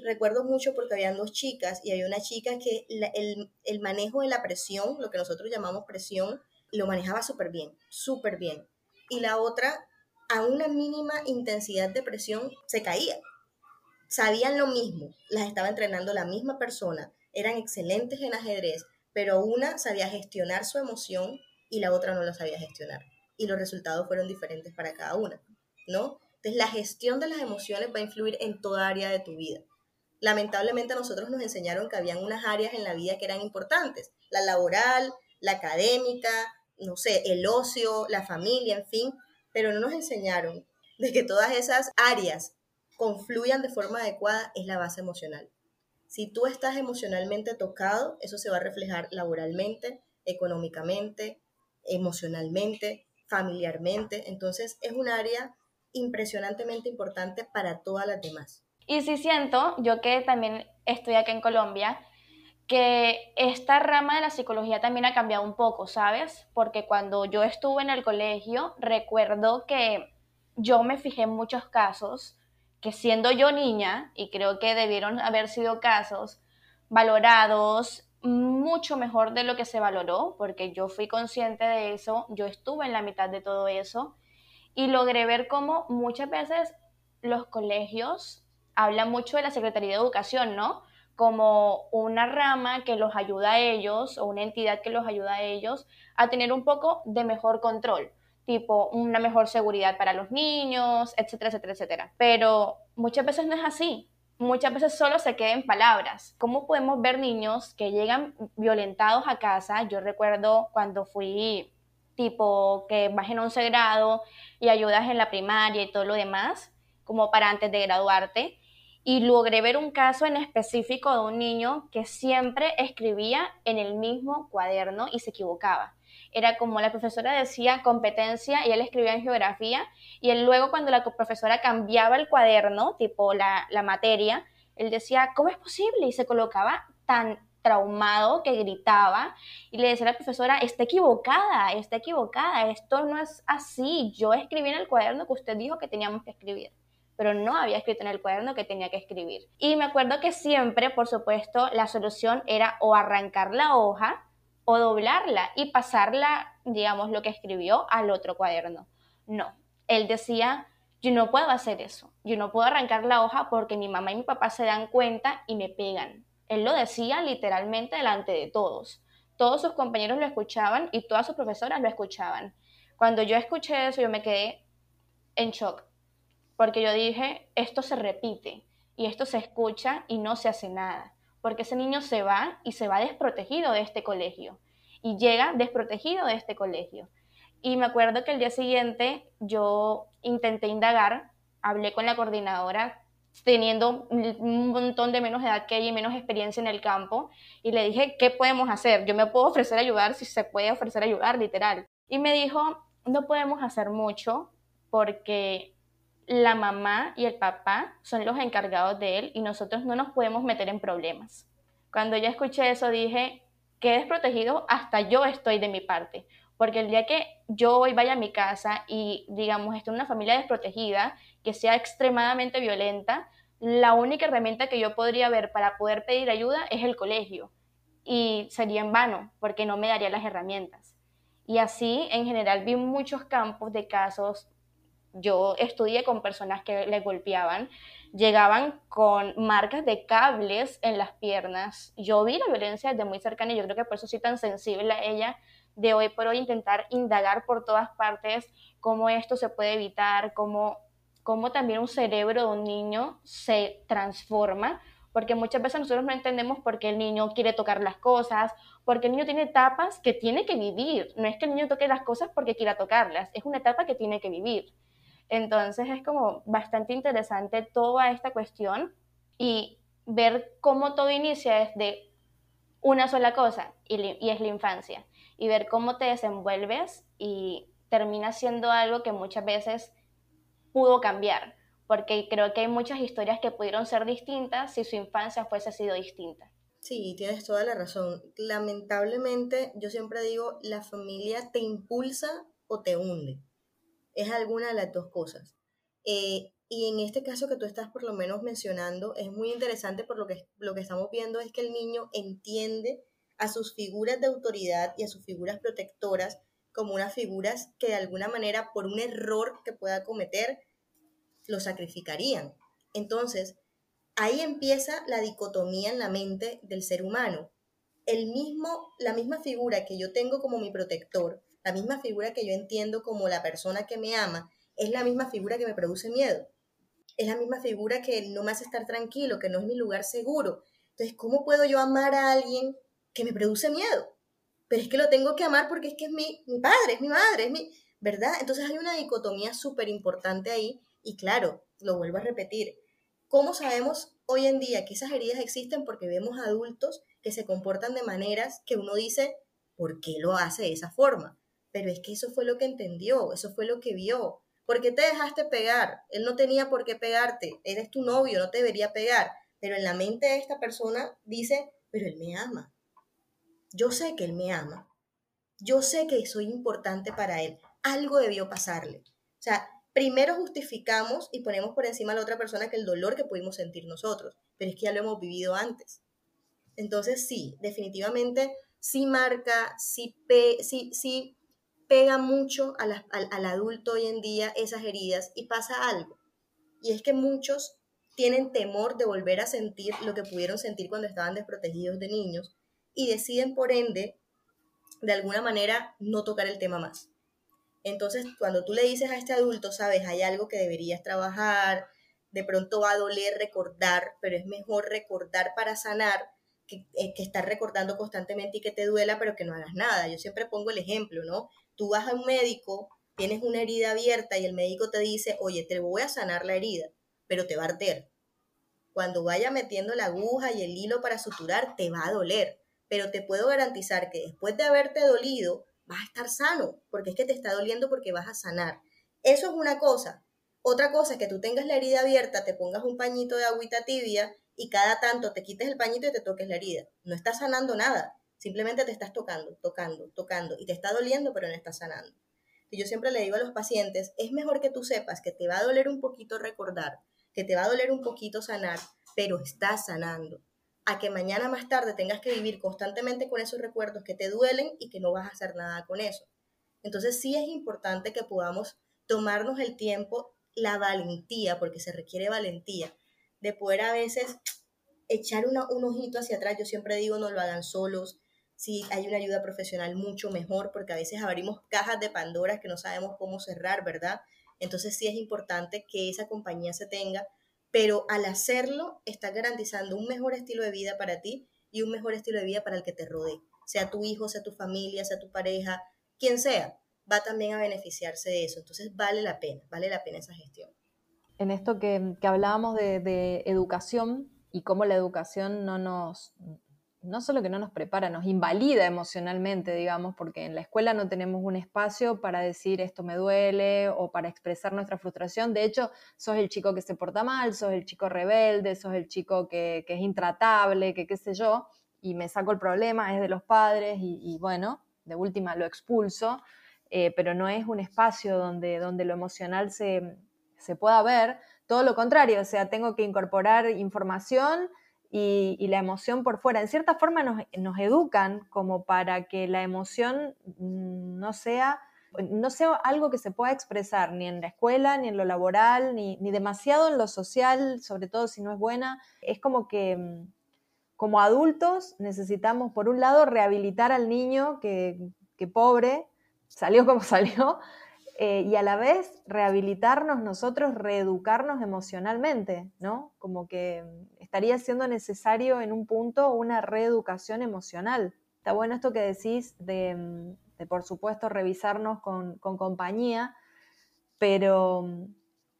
recuerdo mucho porque habían dos chicas y había una chica que el, el, manejo de la presión, lo que nosotros llamamos presión, lo manejaba súper bien, súper bien. Y la otra, a una mínima intensidad de presión, se caía. Sabían lo mismo, las estaba entrenando la misma persona, eran excelentes en ajedrez, pero una sabía gestionar su emoción y la otra no lo sabía gestionar. Y los resultados fueron diferentes para cada una. ¿no? Entonces, la gestión de las emociones va a influir en toda área de tu vida. Lamentablemente a nosotros nos enseñaron que habían unas áreas en la vida que eran importantes, la laboral, la académica, no sé, el ocio, la familia, en fin, pero no nos enseñaron de que todas esas áreas confluyan de forma adecuada es la base emocional. Si tú estás emocionalmente tocado, eso se va a reflejar laboralmente, económicamente, emocionalmente, familiarmente. Entonces es un área impresionantemente importante para todas las demás. Y sí siento, yo que también estoy aquí en Colombia, que esta rama de la psicología también ha cambiado un poco, ¿sabes? Porque cuando yo estuve en el colegio, recuerdo que yo me fijé en muchos casos que siendo yo niña, y creo que debieron haber sido casos valorados mucho mejor de lo que se valoró, porque yo fui consciente de eso, yo estuve en la mitad de todo eso, y logré ver cómo muchas veces los colegios hablan mucho de la Secretaría de Educación, ¿no? Como una rama que los ayuda a ellos o una entidad que los ayuda a ellos a tener un poco de mejor control, tipo una mejor seguridad para los niños, etcétera, etcétera, etcétera. Pero muchas veces no es así. Muchas veces solo se queda en palabras. ¿Cómo podemos ver niños que llegan violentados a casa? Yo recuerdo cuando fui tipo que vas en 11 grado y ayudas en la primaria y todo lo demás, como para antes de graduarte. Y logré ver un caso en específico de un niño que siempre escribía en el mismo cuaderno y se equivocaba. Era como la profesora decía competencia y él escribía en geografía y él luego cuando la profesora cambiaba el cuaderno, tipo la, la materia, él decía, ¿cómo es posible? Y se colocaba tan traumado que gritaba y le decía a la profesora, está equivocada, está equivocada, esto no es así, yo escribí en el cuaderno que usted dijo que teníamos que escribir pero no había escrito en el cuaderno que tenía que escribir. Y me acuerdo que siempre, por supuesto, la solución era o arrancar la hoja o doblarla y pasarla, digamos, lo que escribió al otro cuaderno. No, él decía, yo no puedo hacer eso, yo no puedo arrancar la hoja porque mi mamá y mi papá se dan cuenta y me pegan. Él lo decía literalmente delante de todos. todos sus compañeros lo escuchaban y todas sus profesoras lo escuchaban. Cuando yo escuché eso, yo me quedé en shock, porque yo dije, esto se repite y esto se escucha y no se hace nada, porque ese niño se va y se va desprotegido de este colegio y llega desprotegido de este colegio. Y me acuerdo que el día siguiente yo intenté indagar, hablé con la coordinadora teniendo un montón de menos edad que ella y menos experiencia en el campo, y le dije, ¿qué podemos hacer? Yo me puedo ofrecer ayudar si se puede ofrecer ayudar, literal. Y me dijo, no podemos hacer mucho porque la mamá y el papá son los encargados de él y nosotros no nos podemos meter en problemas. Cuando yo escuché eso dije, qué desprotegido, hasta yo estoy de mi parte, porque el día que yo hoy vaya a mi casa y digamos esté en una familia desprotegida, que sea extremadamente violenta, la única herramienta que yo podría ver para poder pedir ayuda es el colegio y sería en vano porque no me daría las herramientas. Y así en general vi muchos campos de casos. Yo estudié con personas que le golpeaban, llegaban con marcas de cables en las piernas. Yo vi la violencia desde muy cercana y yo creo que por eso soy tan sensible a ella de hoy por hoy intentar indagar por todas partes cómo esto se puede evitar, cómo, cómo también un cerebro de un niño se transforma, porque muchas veces nosotros no entendemos por qué el niño quiere tocar las cosas, porque el niño tiene etapas que tiene que vivir, no es que el niño toque las cosas porque quiera tocarlas, es una etapa que tiene que vivir. Entonces es como bastante interesante toda esta cuestión y ver cómo todo inicia desde una sola cosa y, es la infancia y ver cómo te desenvuelves y termina siendo algo que muchas veces pudo cambiar, porque creo que hay muchas historias que pudieron ser distintas si su infancia fuese sido distinta. Sí, tienes toda la razón. Lamentablemente, yo siempre digo, la familia te impulsa o te hunde. Es alguna de las dos cosas. Eh, y en este caso que tú estás por lo menos mencionando, es muy interesante por lo que, lo que estamos viendo es que el niño entiende a sus figuras de autoridad y a sus figuras protectoras como unas figuras que de alguna manera por un error que pueda cometer lo sacrificarían. Entonces, ahí empieza la dicotomía en la mente del ser humano. El mismo, la misma figura que yo tengo como mi protector, la misma figura que yo entiendo como la persona que me ama, es la misma figura que me produce miedo. Es la misma figura que no me hace estar tranquilo, que no es mi lugar seguro. Entonces, ¿cómo puedo yo amar a alguien que me produce miedo. Pero es que lo tengo que amar porque es que es mi, mi padre, es mi madre, es mi... ¿Verdad? Entonces hay una dicotomía súper importante ahí y claro, lo vuelvo a repetir. ¿Cómo sabemos hoy en día que esas heridas existen? Porque vemos adultos que se comportan de maneras que uno dice, ¿por qué lo hace de esa forma? Pero es que eso fue lo que entendió, eso fue lo que vio. ¿Por qué te dejaste pegar? Él no tenía por qué pegarte, eres tu novio, no te debería pegar. Pero en la mente de esta persona dice, pero él me ama, yo sé que Él me ama. Yo sé que soy importante para Él. Algo debió pasarle. O sea, primero justificamos y ponemos por encima a la otra persona que el dolor que pudimos sentir nosotros, pero es que ya lo hemos vivido antes. Entonces sí, definitivamente sí marca, sí, sí, pega mucho al, adulto hoy en día esas heridas y pasa algo. Y es que muchos tienen temor de volver a sentir lo que pudieron sentir cuando estaban desprotegidos de niños y deciden por ende, de alguna manera, no tocar el tema más. Entonces, cuando tú le dices a este adulto, sabes, hay algo que deberías trabajar, de pronto va a doler recordar, pero es mejor recordar para sanar que, eh, que, estar recordando constantemente y que te duela, pero que no hagas nada. Yo siempre pongo el ejemplo, ¿no? Tú vas a un médico, tienes una herida abierta y el médico te dice, oye, te voy a sanar la herida, pero te va a arder. Cuando vaya metiendo la aguja y el hilo para suturar, te va a doler pero te puedo garantizar que después de haberte dolido, vas a estar sano, porque es que te está doliendo porque vas a sanar. Eso es una cosa. Otra cosa es que tú tengas la herida abierta, te pongas un pañito de agüita tibia y cada tanto te quites el pañito y te toques la herida. No estás sanando nada, simplemente te estás tocando, tocando, tocando y te está doliendo, pero no estás sanando. Y yo siempre le digo a los pacientes, es mejor que tú sepas que te va a doler un poquito recordar, que te va a doler un poquito sanar, pero estás sanando a que mañana más tarde tengas que vivir constantemente con esos recuerdos que te duelen y que no vas a hacer nada con eso. Entonces sí es importante que podamos tomarnos el tiempo, la valentía, porque se requiere valentía, de poder a veces echar un ojito hacia atrás. Yo siempre digo, no lo hagan solos. Si hay una ayuda profesional mucho mejor, porque a veces abrimos cajas de Pandora que no sabemos cómo cerrar, ¿verdad? Entonces sí es importante que esa compañía se tenga, pero al hacerlo está garantizando un mejor estilo de vida para ti y un mejor estilo de vida para el que te rodee, sea tu hijo, sea tu familia, sea tu pareja, quien sea, va también a beneficiarse de eso. Entonces vale la pena, vale la pena esa gestión. En esto que, hablábamos de, de educación y cómo la educación no nos, no solo que no nos prepara, nos invalida emocionalmente, digamos, porque en la escuela no tenemos un espacio para decir esto me duele o para expresar nuestra frustración. De hecho, sos el chico que se porta mal, sos el chico rebelde, sos el chico que, es intratable, que qué sé yo, y me saco el problema, es de los padres y, bueno, de última lo expulso, eh, pero no es un espacio donde, donde lo emocional se, se pueda ver. Todo lo contrario, o sea, tengo que incorporar información y, la emoción por fuera. En cierta forma nos, educan como para que la emoción no sea, no sea algo que se pueda expresar ni en la escuela, ni en lo laboral, ni, demasiado en lo social, sobre todo si no es buena. Es como que mm, como adultos necesitamos, por un lado, rehabilitar al niño que, que pobre, salió como [LAUGHS] salió, eh, y a la vez rehabilitarnos nosotros, reeducarnos emocionalmente, ¿no? Como que estaría siendo necesario en un punto una reeducación emocional. Está bueno esto que decís de, por supuesto, revisarnos con, compañía, pero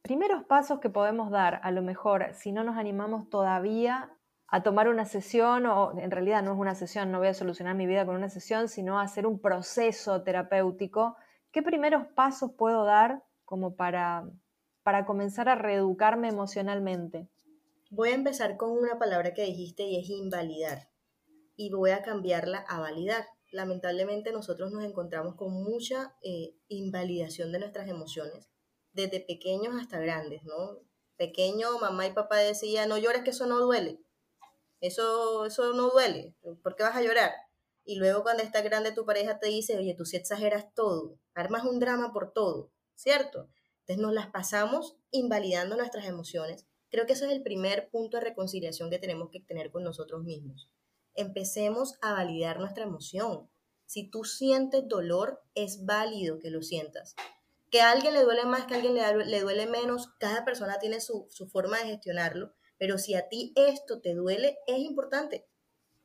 primeros pasos que podemos dar, a lo mejor, si no nos animamos todavía a tomar una sesión, o en realidad no es una sesión, no voy a solucionar mi vida con una sesión, sino a hacer un proceso terapéutico ¿Qué primeros pasos puedo dar como para, para comenzar a reeducarme emocionalmente? Voy a empezar con una palabra que dijiste y es invalidar. Y voy a cambiarla a validar. Lamentablemente nosotros nos encontramos con mucha eh, invalidación de nuestras emociones, desde pequeños hasta grandes, ¿no? Pequeño, mamá y papá decían, no llores que eso no duele. Eso, eso no duele. ¿Por qué vas a llorar? Y luego cuando está grande tu pareja te dice, oye, tú sí exageras todo, armas un drama por todo, ¿cierto? Entonces nos las pasamos invalidando nuestras emociones. Creo que eso es el primer punto de reconciliación que tenemos que tener con nosotros mismos. Empecemos a validar nuestra emoción. Si tú sientes dolor, es válido que lo sientas. Que a alguien le duele más, que a alguien le, duele menos, cada persona tiene su, su forma de gestionarlo, pero si a ti esto te duele, es importante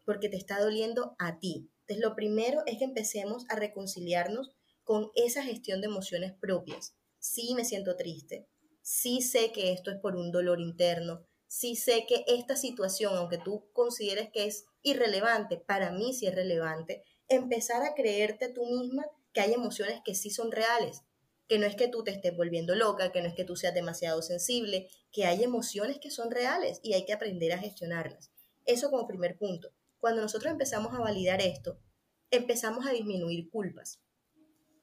porque te está doliendo a ti. Entonces, lo primero es que empecemos a reconciliarnos con esa gestión de emociones propias. Sí me siento triste, sí sé que esto es por un dolor interno, sí sé que esta situación, aunque tú consideres que es irrelevante, para mí sí es relevante, empezar a creerte tú misma que hay emociones que sí son reales, que no es que tú te estés volviendo loca, que no es que tú seas demasiado sensible, que hay emociones que son reales y hay que aprender a gestionarlas. Eso como primer punto. Cuando nosotros empezamos a validar esto, empezamos a disminuir culpas.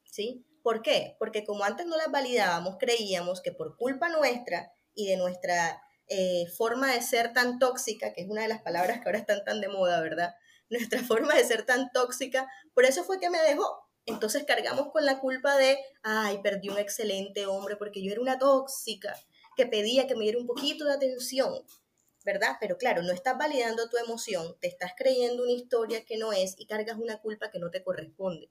¿Sí? ¿Por qué? Porque como antes no las validábamos, creíamos que por culpa nuestra y de nuestra eh, forma de ser tan tóxica, que es una de las palabras que ahora están tan de moda, ¿verdad? [LAUGHS] Nuestra forma de ser tan tóxica, por eso fue que me dejó. Entonces cargamos con la culpa de, ay, perdí un excelente hombre porque yo era una tóxica, que pedía que me diera un poquito de atención. ¿verdad? Pero claro, no estás validando tu emoción, te estás creyendo una historia que no es y cargas una culpa que no te corresponde.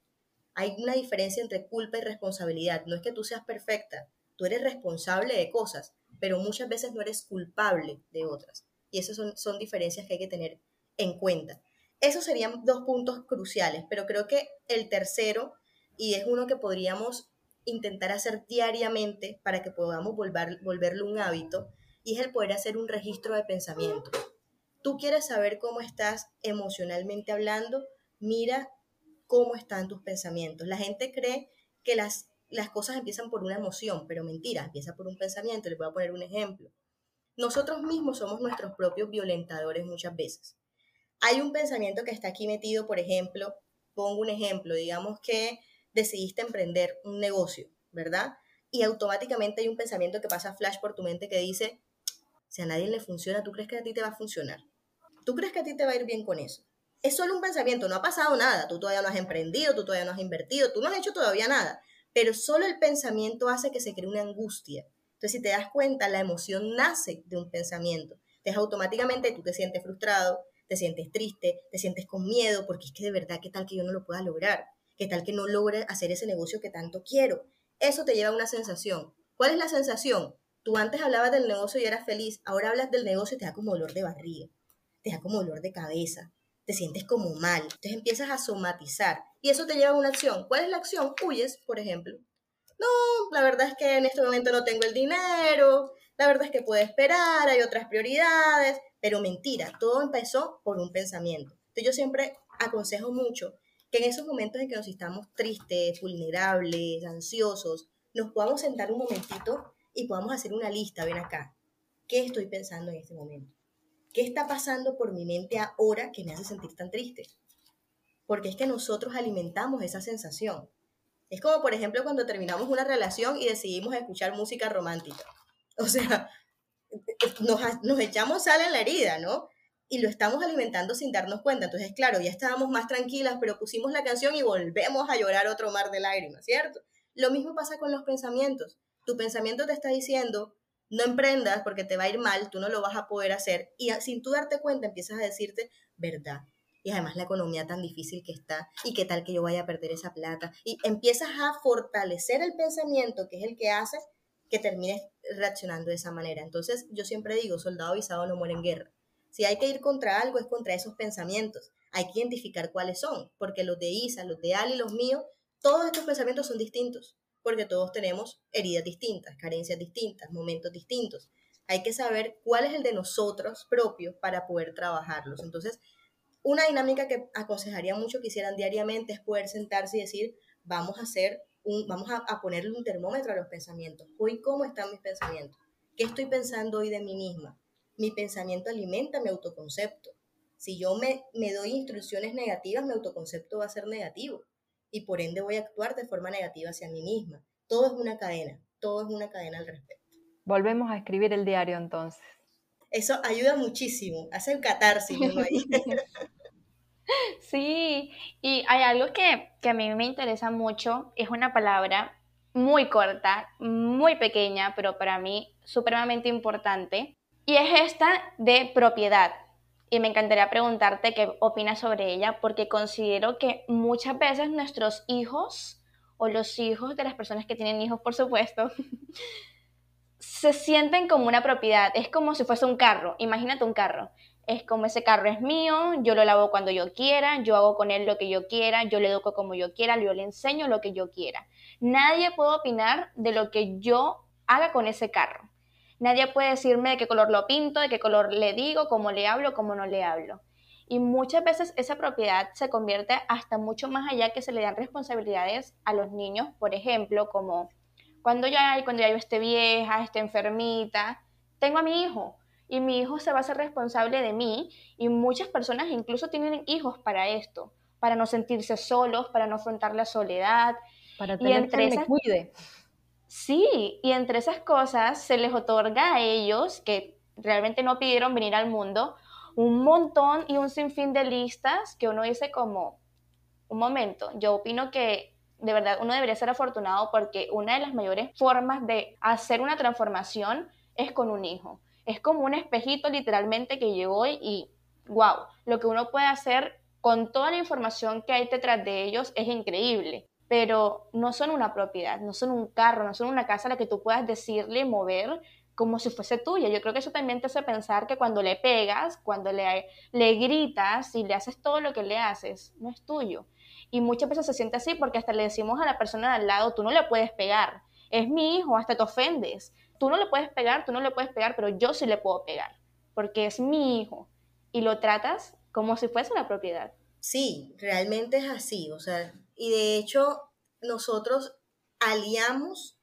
Hay una diferencia entre culpa y responsabilidad. No es que tú seas perfecta, tú eres responsable de cosas, pero muchas veces no eres culpable de otras. Y esas son, son diferencias que hay que tener en cuenta. Esos serían dos puntos cruciales, pero creo que el tercero, y es uno que podríamos intentar hacer diariamente para que podamos volver, volverlo un hábito, y es el poder hacer un registro de pensamientos. Tú quieres saber cómo estás emocionalmente hablando, mira cómo están tus pensamientos. La gente cree que las, las cosas empiezan por una emoción, pero mentira, empieza por un pensamiento. Les voy a poner un ejemplo. Nosotros mismos somos nuestros propios violentadores muchas veces. Hay un pensamiento que está aquí metido, por ejemplo, pongo un ejemplo, digamos que decidiste emprender un negocio, ¿verdad? Y automáticamente hay un pensamiento que pasa flash por tu mente que dice, si a nadie le funciona, ¿tú crees que a ti te va a funcionar? ¿Tú crees que a ti te va a ir bien con eso? Es solo un pensamiento, no ha pasado nada, tú todavía no has emprendido, tú todavía no has invertido, tú no has hecho todavía nada, pero solo el pensamiento hace que se cree una angustia. Entonces, si te das cuenta, la emoción nace de un pensamiento. Entonces, automáticamente tú te sientes frustrado, te sientes triste, te sientes con miedo, porque es que de verdad, ¿qué tal que yo no lo pueda lograr? ¿Qué tal que no logre hacer ese negocio que tanto quiero? Eso te lleva a una sensación. ¿Cuál es la sensación? Tú antes hablabas del negocio y eras feliz, ahora hablas del negocio y te da como dolor de barriga, te da como dolor de cabeza, te sientes como mal, entonces empiezas a somatizar y eso te lleva a una acción. ¿Cuál es la acción? Huyes, por ejemplo. No, la verdad es que en este momento no tengo el dinero, la verdad es que puedo esperar, hay otras prioridades, pero mentira, todo empezó por un pensamiento. Entonces yo siempre aconsejo mucho que en esos momentos en que nos estamos tristes, vulnerables, ansiosos, nos podamos sentar un momentito y podamos hacer una lista, ven acá, ¿qué estoy pensando en este momento? ¿Qué está pasando por mi mente ahora que me hace sentir tan triste? Porque es que nosotros alimentamos esa sensación. Es como, por ejemplo, cuando terminamos una relación y decidimos escuchar música romántica. O sea, nos, echamos sal en la herida, ¿no? Y lo estamos alimentando sin darnos cuenta. Entonces, claro, ya estábamos más tranquilas, pero pusimos la canción y volvemos a llorar otro mar de lágrimas, ¿cierto? Lo mismo pasa con los pensamientos. Tu pensamiento te está diciendo, no emprendas porque te va a ir mal, tú no lo vas a poder hacer. Y sin tú darte cuenta empiezas a decirte, verdad. Y además la economía tan difícil que está, y qué tal que yo vaya a perder esa plata. Y empiezas a fortalecer el pensamiento, que es el que hace que termines reaccionando de esa manera. Entonces, yo siempre digo, soldado avisado no muere en guerra. Si hay que ir contra algo, es contra esos pensamientos. Hay que identificar cuáles son, porque los de Isa, los de Ali, los míos, todos estos pensamientos son distintos, porque todos tenemos heridas distintas, carencias distintas, momentos distintos. Hay que saber cuál es el de nosotros propios para poder trabajarlos. Entonces, una dinámica que aconsejaría mucho que hicieran diariamente es poder sentarse y decir, vamos a hacer vamos a, ponerle un termómetro a los pensamientos. Hoy, ¿cómo están mis pensamientos? ¿Qué estoy pensando hoy de mí misma? Mi pensamiento alimenta mi autoconcepto. Si yo me doy instrucciones negativas, mi autoconcepto va a ser negativo y por ende voy a actuar de forma negativa hacia mí misma. Todo es una cadena, todo es una cadena al respecto. Volvemos a escribir el diario entonces. Eso ayuda muchísimo, hace un catarsis ahí. [LAUGHS] [LAUGHS] Sí, y hay algo que, a mí me interesa mucho, es una palabra muy corta, muy pequeña, pero para mí supremamente importante, y es esta de propiedad. Y me encantaría preguntarte qué opinas sobre ella, porque considero que muchas veces nuestros hijos, o los hijos de las personas que tienen hijos, por supuesto, [LAUGHS] se sienten como una propiedad. Es como si fuese un carro. Imagínate un carro es como ese carro es mío, yo lo lavo cuando yo quiera, yo hago con él lo que yo quiera, yo le educo como yo quiera, yo le enseño lo que yo quiera. Nadie puede opinar de lo que yo haga con ese carro. Nadie puede decirme de qué color lo pinto, de qué color le digo, cómo le hablo, cómo no le hablo. Y muchas veces esa propiedad se convierte hasta mucho más allá que se le dan responsabilidades a los niños, por ejemplo, como cuando ya, cuando ya yo esté vieja, esté enfermita, tengo a mi hijo, y mi hijo se va a hacer responsable de mí y muchas personas incluso tienen hijos para esto, para no sentirse solos, para no afrontar la soledad. Para tener y entre esas, cuide. Sí, y entre esas cosas se les otorga a ellos, que realmente no pidieron venir al mundo, un montón y un sinfín de listas que uno dice como, un momento, yo opino que de verdad uno debería ser afortunado porque una de las mayores formas de hacer una transformación es con un hijo. Es como un espejito literalmente que llegó y, wow, lo que uno puede hacer con toda la información que hay detrás de ellos es increíble, pero no son una propiedad, no son un carro, no son una casa a la que tú puedas decirle mover como si fuese tuya. Yo creo que eso también te hace pensar que cuando le pegas, cuando le, le gritas y le haces todo lo que le haces, no es tuyo. Y muchas veces se siente así porque hasta le decimos a la persona de al lado, tú no le puedes pegar, es mi hijo, hasta te ofendes tú no le puedes pegar, tú no le puedes pegar, pero yo sí le puedo pegar, porque es mi hijo. Y lo tratas como si fuese una propiedad. Sí, realmente es así, o sea, y de hecho nosotros aliamos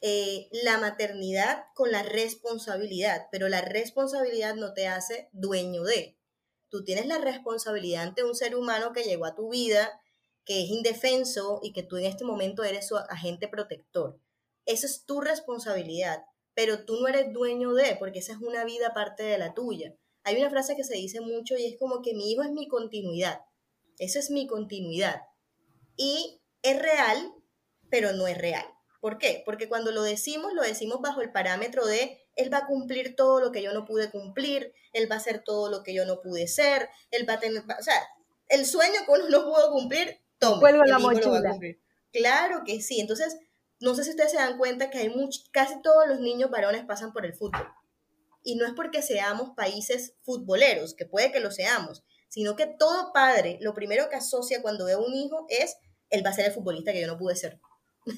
eh, la maternidad con la responsabilidad, pero la responsabilidad no te hace dueño de. Tú tienes la responsabilidad ante un ser humano que llegó a tu vida, que es indefenso y que tú en este momento eres su agente protector. Esa es tu responsabilidad, pero tú no eres dueño de, porque esa es una vida aparte de la tuya. Hay una frase que se dice mucho y es como que mi hijo es mi continuidad. Eso es mi continuidad. Y es real, pero no es real. ¿Por qué? Porque cuando lo decimos, lo decimos bajo el parámetro de él va a cumplir todo lo que yo no pude cumplir, él va a hacer todo lo que yo no pude ser, él va a tener, o sea, el sueño que uno [LAUGHS] no pudo cumplir, toma. La mochila. Claro que sí, entonces, no sé si ustedes se dan cuenta que hay casi todos los niños varones pasan por el fútbol. Y no es porque seamos países futboleros, que puede que lo seamos, sino que todo padre, lo primero que asocia cuando ve a un hijo es, él va a ser el futbolista que yo no pude ser.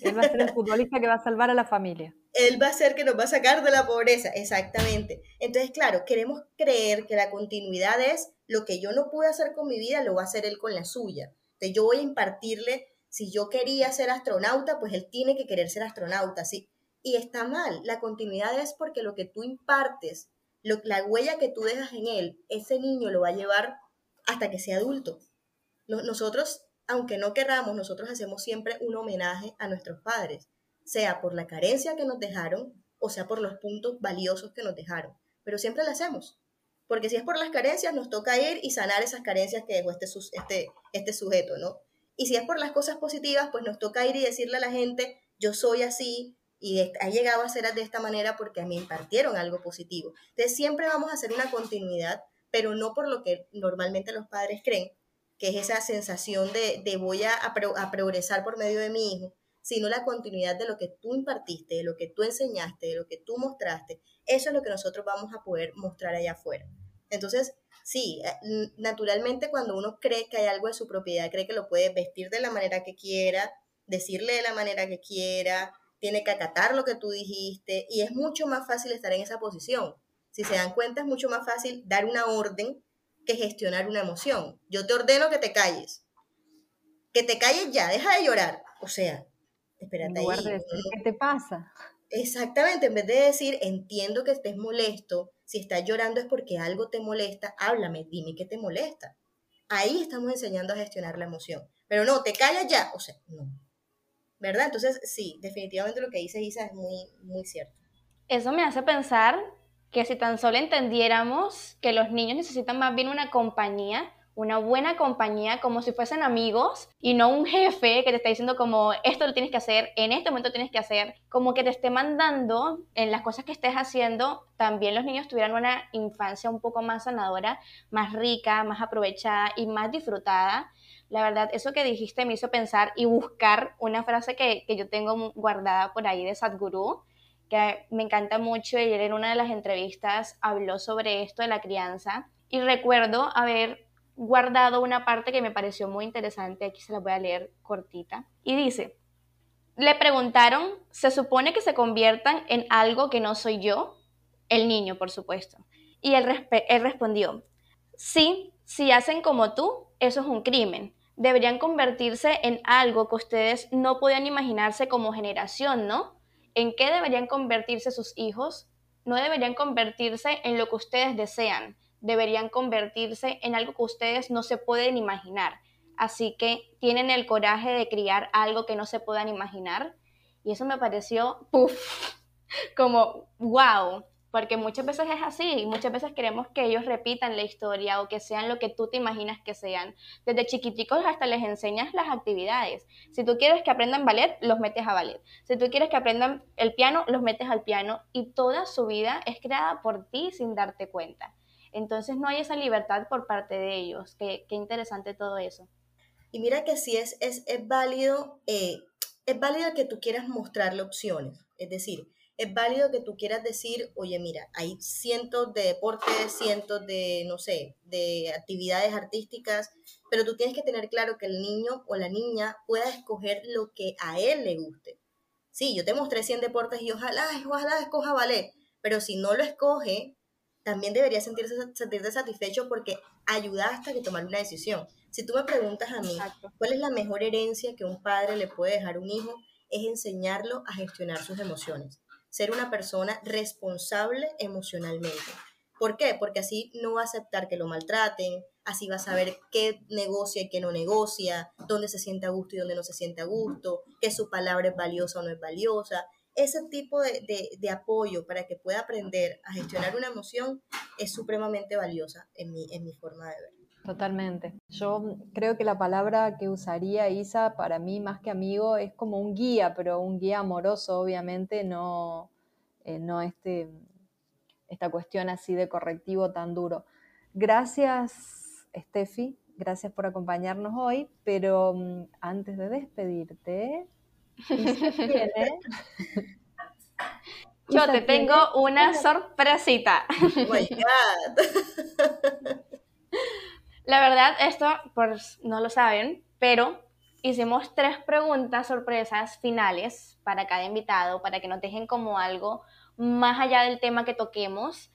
Él va a ser el [LAUGHS] futbolista que va a salvar a la familia. Él va a ser que nos va a sacar de la pobreza, exactamente. Entonces, claro, queremos creer que la continuidad es lo que yo no pude hacer con mi vida, lo va a hacer él con la suya. Entonces, yo voy a impartirle, si yo quería ser astronauta, pues él tiene que querer ser astronauta, ¿sí? Y está mal, la continuidad es porque lo que tú impartes, lo, la huella que tú dejas en él, ese niño lo va a llevar hasta que sea adulto. Nosotros aunque no querramos, nosotros hacemos siempre un homenaje a nuestros padres, sea por la carencia que nos dejaron o sea por los puntos valiosos que nos dejaron. Pero siempre lo hacemos. Porque si es por las carencias, nos toca ir y sanar esas carencias que dejó este, este, este sujeto, ¿no? Y si es por las cosas positivas, pues nos toca ir y decirle a la gente, yo soy así y ha llegado a ser de esta manera porque mí impartieron algo positivo. Entonces siempre vamos a hacer una continuidad, pero no por lo que normalmente los padres creen, que es esa sensación de, voy a, a, progresar por medio de mi hijo, sino la continuidad de lo que tú impartiste, de lo que tú enseñaste, de lo que tú mostraste. Eso es lo que nosotros vamos a poder mostrar allá afuera. Entonces, sí, eh, naturalmente cuando uno cree que hay algo de su propiedad, cree que lo puede vestir de la manera que quiera, decirle de la manera que quiera, tiene que acatar lo que tú dijiste y es mucho más fácil estar en esa posición. Si se dan cuenta, es mucho más fácil dar una orden que gestionar una emoción. Yo te ordeno que te calles. Que te calles ya, deja de llorar. O sea, espérate ahí. ¿Qué te pasa? Exactamente, en vez de decir, entiendo que estés molesto, si estás llorando es porque algo te molesta, háblame, dime qué te molesta. Ahí estamos enseñando a gestionar la emoción. Pero no, te callas ya, o sea, no. ¿Verdad? Entonces, sí, definitivamente lo que dice Isa es muy, muy cierto. Eso me hace pensar que si tan solo entendiéramos que los niños necesitan más bien una compañía, una buena compañía, como si fuesen amigos y no un jefe que te está diciendo como esto lo tienes que hacer, en este momento tienes que hacer, como que te esté mandando en las cosas que estés haciendo, también los niños tuvieran una infancia un poco más sanadora, más rica, más aprovechada y más disfrutada. La verdad, eso que dijiste me hizo pensar y buscar una frase que, que yo tengo guardada por ahí de Sadhguru, que me encanta mucho él en una de las entrevistas habló sobre esto de la crianza y recuerdo haber guardado una parte que me pareció muy interesante, aquí se la voy a leer cortita, y dice, le preguntaron, ¿se supone que se conviertan en algo que no soy yo? El niño, por supuesto. Y él, él respondió, sí, si hacen como tú, eso es un crimen. Deberían convertirse en algo que ustedes no podían imaginarse como generación, ¿no? En qué deberían convertirse sus hijos, no deberían convertirse en lo que ustedes desean, deberían convertirse en algo que ustedes no se pueden imaginar. Así que tienen el coraje de criar algo que no se puedan imaginar. Y eso me pareció, puff, como, wow, porque muchas veces es así, muchas veces queremos que ellos repitan la historia o que sean lo que tú te imaginas que sean. Desde chiquiticos hasta les enseñas las actividades. Si tú quieres que aprendan ballet, los metes a ballet. Si tú quieres que aprendan el piano, los metes al piano y toda su vida es creada por ti sin darte cuenta. Entonces no hay esa libertad por parte de ellos. Qué, qué interesante todo eso. Y mira que sí es, es, es válido, eh, es válido que tú quieras mostrarle opciones. Es decir, es válido que tú quieras decir, oye, mira, hay cientos de deportes, cientos de, no sé, de actividades artísticas, pero tú tienes que tener claro que el niño o la niña pueda escoger lo que a él le guste. Sí, yo te mostré 100 deportes y ojalá, ojalá escoja ballet, pero si no lo escoge, también debería sentirse, sentirse satisfecho porque ayudaste a que tomar una decisión. Si tú me preguntas a mí, ¿cuál es la mejor herencia que un padre le puede dejar a un hijo? Es enseñarlo a gestionar sus emociones ser una persona responsable emocionalmente. ¿Por qué? Porque así no va a aceptar que lo maltraten, así va a saber qué negocia y qué no negocia, dónde se siente a gusto y dónde no se siente a gusto, qué su palabra es valiosa o no es valiosa. Ese tipo de, de, apoyo para que pueda aprender a gestionar una emoción es supremamente valiosa en mi, en mi forma de ver. Totalmente. Yo creo que la palabra que usaría Isa para mí más que amigo es como un guía, pero un guía amoroso, obviamente, no, eh, no este esta cuestión así de correctivo tan duro. Gracias, Steffi, gracias por acompañarnos hoy, pero mm, antes de despedirte, [LAUGHS] Yo te tengo una sorpresita. Oh [LAUGHS] La verdad, esto pues no lo saben, pero hicimos tres preguntas sorpresas finales para cada invitado, para que nos dejen como algo más allá del tema que toquemos.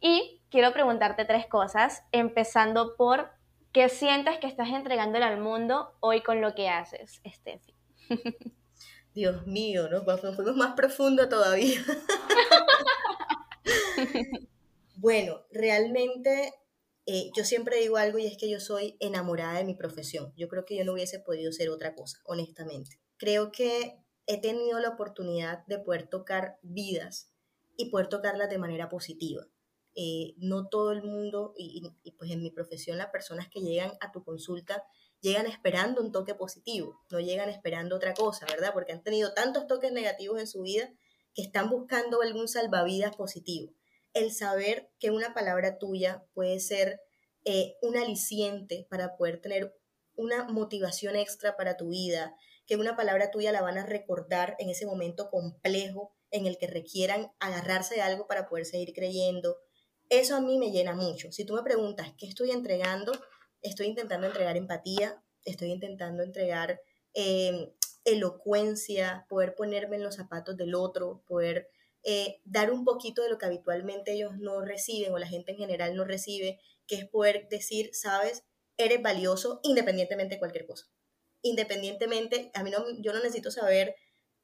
Y quiero preguntarte tres cosas, empezando por qué sientes que estás entregándole al mundo hoy con lo que haces, Steffi. [LAUGHS] Dios mío, ¿no? fuimos más profundo todavía. [LAUGHS] [LAUGHS] bueno, realmente eh, yo siempre digo algo y es que yo soy enamorada de mi profesión. Yo creo que yo no hubiese podido ser otra cosa, honestamente. Creo que he tenido la oportunidad de poder tocar vidas y poder tocarlas de manera positiva. Eh, no todo el mundo, y, pues en mi profesión las personas que llegan a tu consulta llegan esperando un toque positivo, no llegan esperando otra cosa, ¿verdad? Porque han tenido tantos toques negativos en su vida que están buscando algún salvavidas positivo. El saber que una palabra tuya puede ser eh, un aliciente para poder tener una motivación extra para tu vida, que una palabra tuya la van a recordar en ese momento complejo en el que requieran agarrarse de algo para poder seguir creyendo. Eso a mí me llena mucho. Si tú me preguntas qué estoy entregando, estoy intentando entregar empatía, estoy intentando entregar em, elocuencia, poder ponerme en los zapatos del otro, poder eh, dar un poquito de lo que habitualmente ellos no reciben o la gente en general no recibe, que es poder decir, sabes, eres valioso independientemente de cualquier cosa. Independientemente, a mí no, yo no necesito saber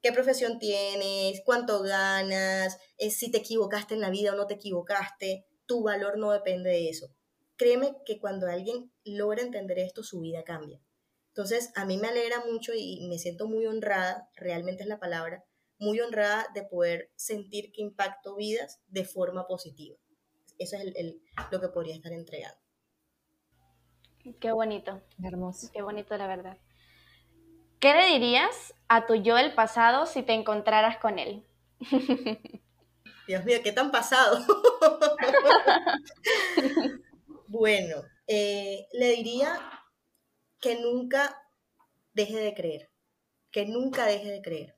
qué profesión tienes, cuánto ganas, eh, si te equivocaste en la vida o no te equivocaste, tu valor no depende de eso. Créeme que cuando alguien logra entender esto, su vida cambia. Entonces, a mí me alegra mucho y me siento muy honrada, realmente es la palabra, muy honrada de poder sentir que impacto vidas de forma positiva. Eso es lo que podría estar entregando. Qué bonito. Hermoso. Qué bonito, la verdad. ¿Qué le dirías a tu yo del pasado si te encontraras con él? [LAUGHS] Dios mío, ¿qué tan pasado? [LAUGHS] bueno, eh, le diría que nunca deje de creer, que nunca deje de creer,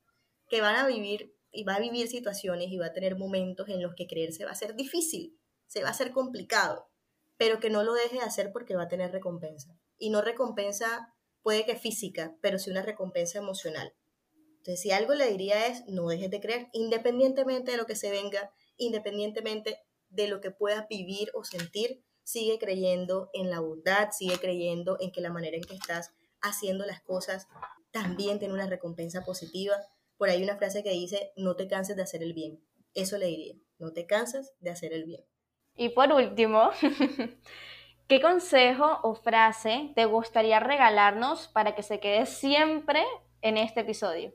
que van a vivir y va a vivir situaciones y va a tener momentos en los que creer se va a hacer difícil, se va a hacer complicado, pero que no lo deje de hacer porque va a tener recompensa. Y no recompensa puede que física, pero sí una recompensa emocional. Entonces, si algo le diría es, no dejes de creer, independientemente de lo que se venga, independientemente de lo que puedas vivir o sentir, sigue creyendo en la bondad, sigue creyendo en que la manera en que estás haciendo las cosas también tiene una recompensa positiva. Por ahí una frase que dice, no te canses de hacer el bien. Eso le diría, no te canses de hacer el bien. Y por último, [LAUGHS] ¿Qué consejo o frase te gustaría regalarnos para que se quede siempre en este episodio?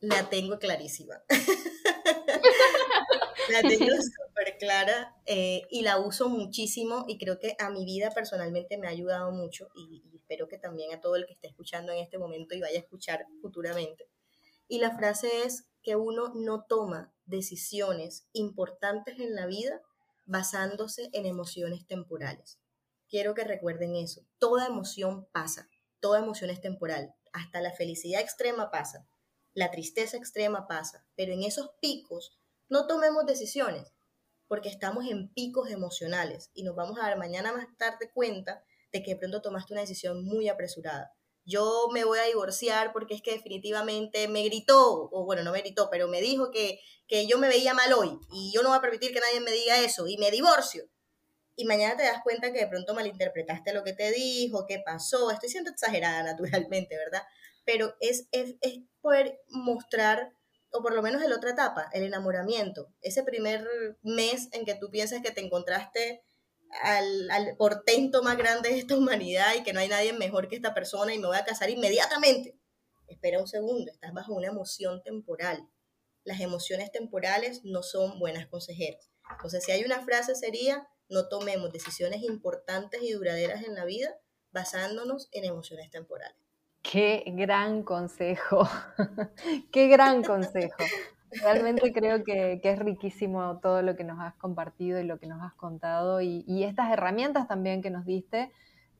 La tengo clarísima. [LAUGHS] la tengo súper clara eh, y la uso muchísimo y creo que a mi vida personalmente me ha ayudado mucho y, y espero que también a todo el que esté escuchando en este momento y vaya a escuchar futuramente. Y la frase es que uno no toma decisiones importantes en la vida basándose en emociones temporales quiero que recuerden eso. Toda emoción pasa, toda emoción es temporal. Hasta la felicidad extrema pasa, la tristeza extrema pasa, pero en esos picos no tomemos decisiones, porque estamos en picos emocionales y nos vamos a dar mañana más tarde cuenta de que de pronto tomaste una decisión muy apresurada. Yo me voy a divorciar porque es que definitivamente me gritó, o bueno, no me gritó, pero me dijo que, que yo me veía mal hoy y yo no voy a permitir que nadie me diga eso y me divorcio y mañana te das cuenta que de pronto malinterpretaste lo que te dijo, qué pasó. Estoy siendo exagerada [LAUGHS] naturalmente, ¿verdad? Pero es, es, poder mostrar, o por lo menos en la otra etapa, el enamoramiento. Ese primer mes en que tú piensas que te encontraste al, al, portento más grande de esta humanidad y que no hay nadie mejor que esta persona y me voy a casar inmediatamente. Espera un segundo, estás bajo una emoción temporal. Las emociones temporales no son buenas consejeras. Entonces, si hay una frase sería, no tomemos decisiones importantes y duraderas en la vida basándonos en emociones temporales. Qué gran consejo, [LAUGHS] qué gran consejo. Realmente creo que, es riquísimo todo lo que nos has compartido y lo que nos has contado y, estas herramientas también que nos diste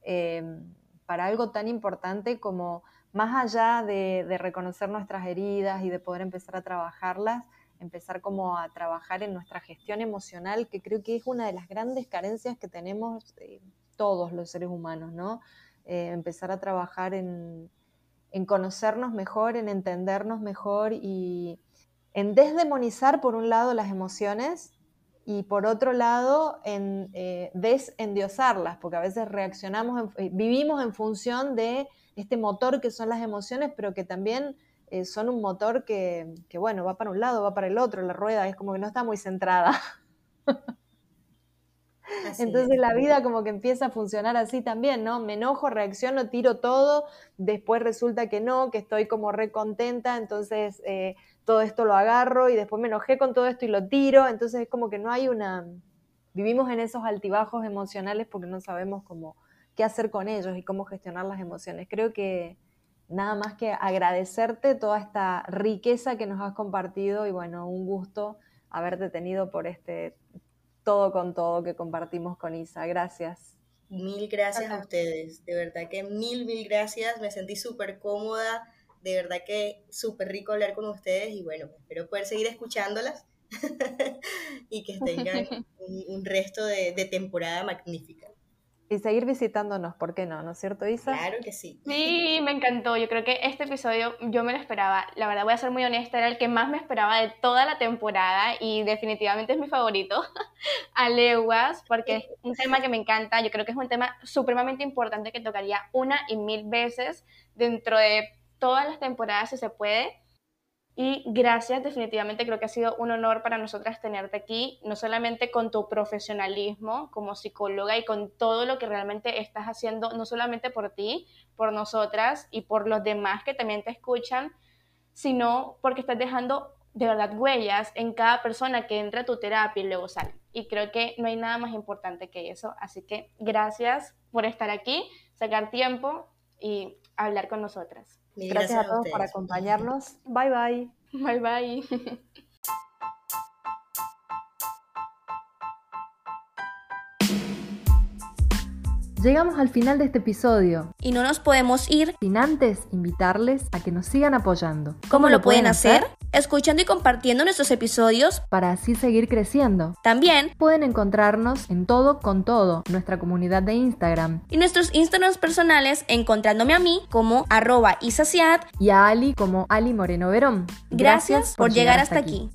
em, para algo tan importante como más allá de, reconocer nuestras heridas y de poder empezar a trabajarlas, empezar como a trabajar en nuestra gestión emocional, que creo que es una de las grandes carencias que tenemos eh, todos los seres humanos, ¿no? Eh, empezar a trabajar en conocernos mejor, en entendernos mejor y en desdemonizar por un lado las emociones y por otro lado en eh, desendiosarlas, porque a veces reaccionamos, eh, vivimos en función de este motor que son las emociones, pero que también eh, son un motor que, que, bueno, va para un lado, va para el otro, la rueda es como que no está muy centrada. [LAUGHS] Entonces la vida como que empieza a funcionar así también, ¿no? Me enojo, reacciono, tiro todo, después resulta que no, que estoy como recontenta, entonces eh, todo esto lo agarro y después me enojé con todo esto y lo tiro, entonces es como que no hay una... Vivimos en esos altibajos emocionales porque no sabemos cómo qué hacer con ellos y cómo gestionar las emociones. Creo que nada más que agradecerte toda esta riqueza que nos has compartido y bueno, un gusto haberte tenido por este todo con todo que compartimos con Isa. Gracias. Mil gracias a ustedes, de verdad que mil, mil gracias. Me sentí súper cómoda, de verdad que súper rico hablar con ustedes y bueno, espero poder seguir escuchándolas [LAUGHS] y que tengan [LAUGHS] un, resto de temporada magnífica. Y seguir visitándonos, ¿por qué no? ¿No es cierto, Isa? Claro que sí. Sí, me encantó. Yo creo que este episodio yo me lo esperaba. La verdad, voy a ser muy honesta, era el que más me esperaba de toda la temporada y definitivamente es mi favorito, [LAUGHS] a leguas, porque es un tema que me encanta. Yo creo que es un tema supremamente importante que tocaría una y mil veces dentro de todas las temporadas, si se puede. Y gracias, definitivamente creo que ha sido un honor para nosotras tenerte aquí, no solamente con tu profesionalismo como psicóloga y con todo lo que realmente estás haciendo, no solamente por ti, por nosotras y por los demás que también te escuchan, sino porque estás dejando de verdad huellas en cada persona que entra a tu terapia y luego sale. Y creo que no hay nada más importante que eso. Así que gracias por estar aquí, sacar tiempo y hablar con nosotras gracias, a todos por acompañarnos. Bye bye. Bye bye. [LAUGHS] Llegamos al final de este episodio. Y no nos podemos ir sin antes invitarles a que nos sigan apoyando. ¿Cómo, lo pueden hacer? Escuchando y compartiendo nuestros episodios para así seguir creciendo. También pueden encontrarnos en todo con todo, nuestra comunidad de Instagram. Y nuestros Instagrams personales encontrándome a mí como arroba isaciad y a Ali como Ali Moreno Verón. Gracias, por, llegar, hasta, aquí.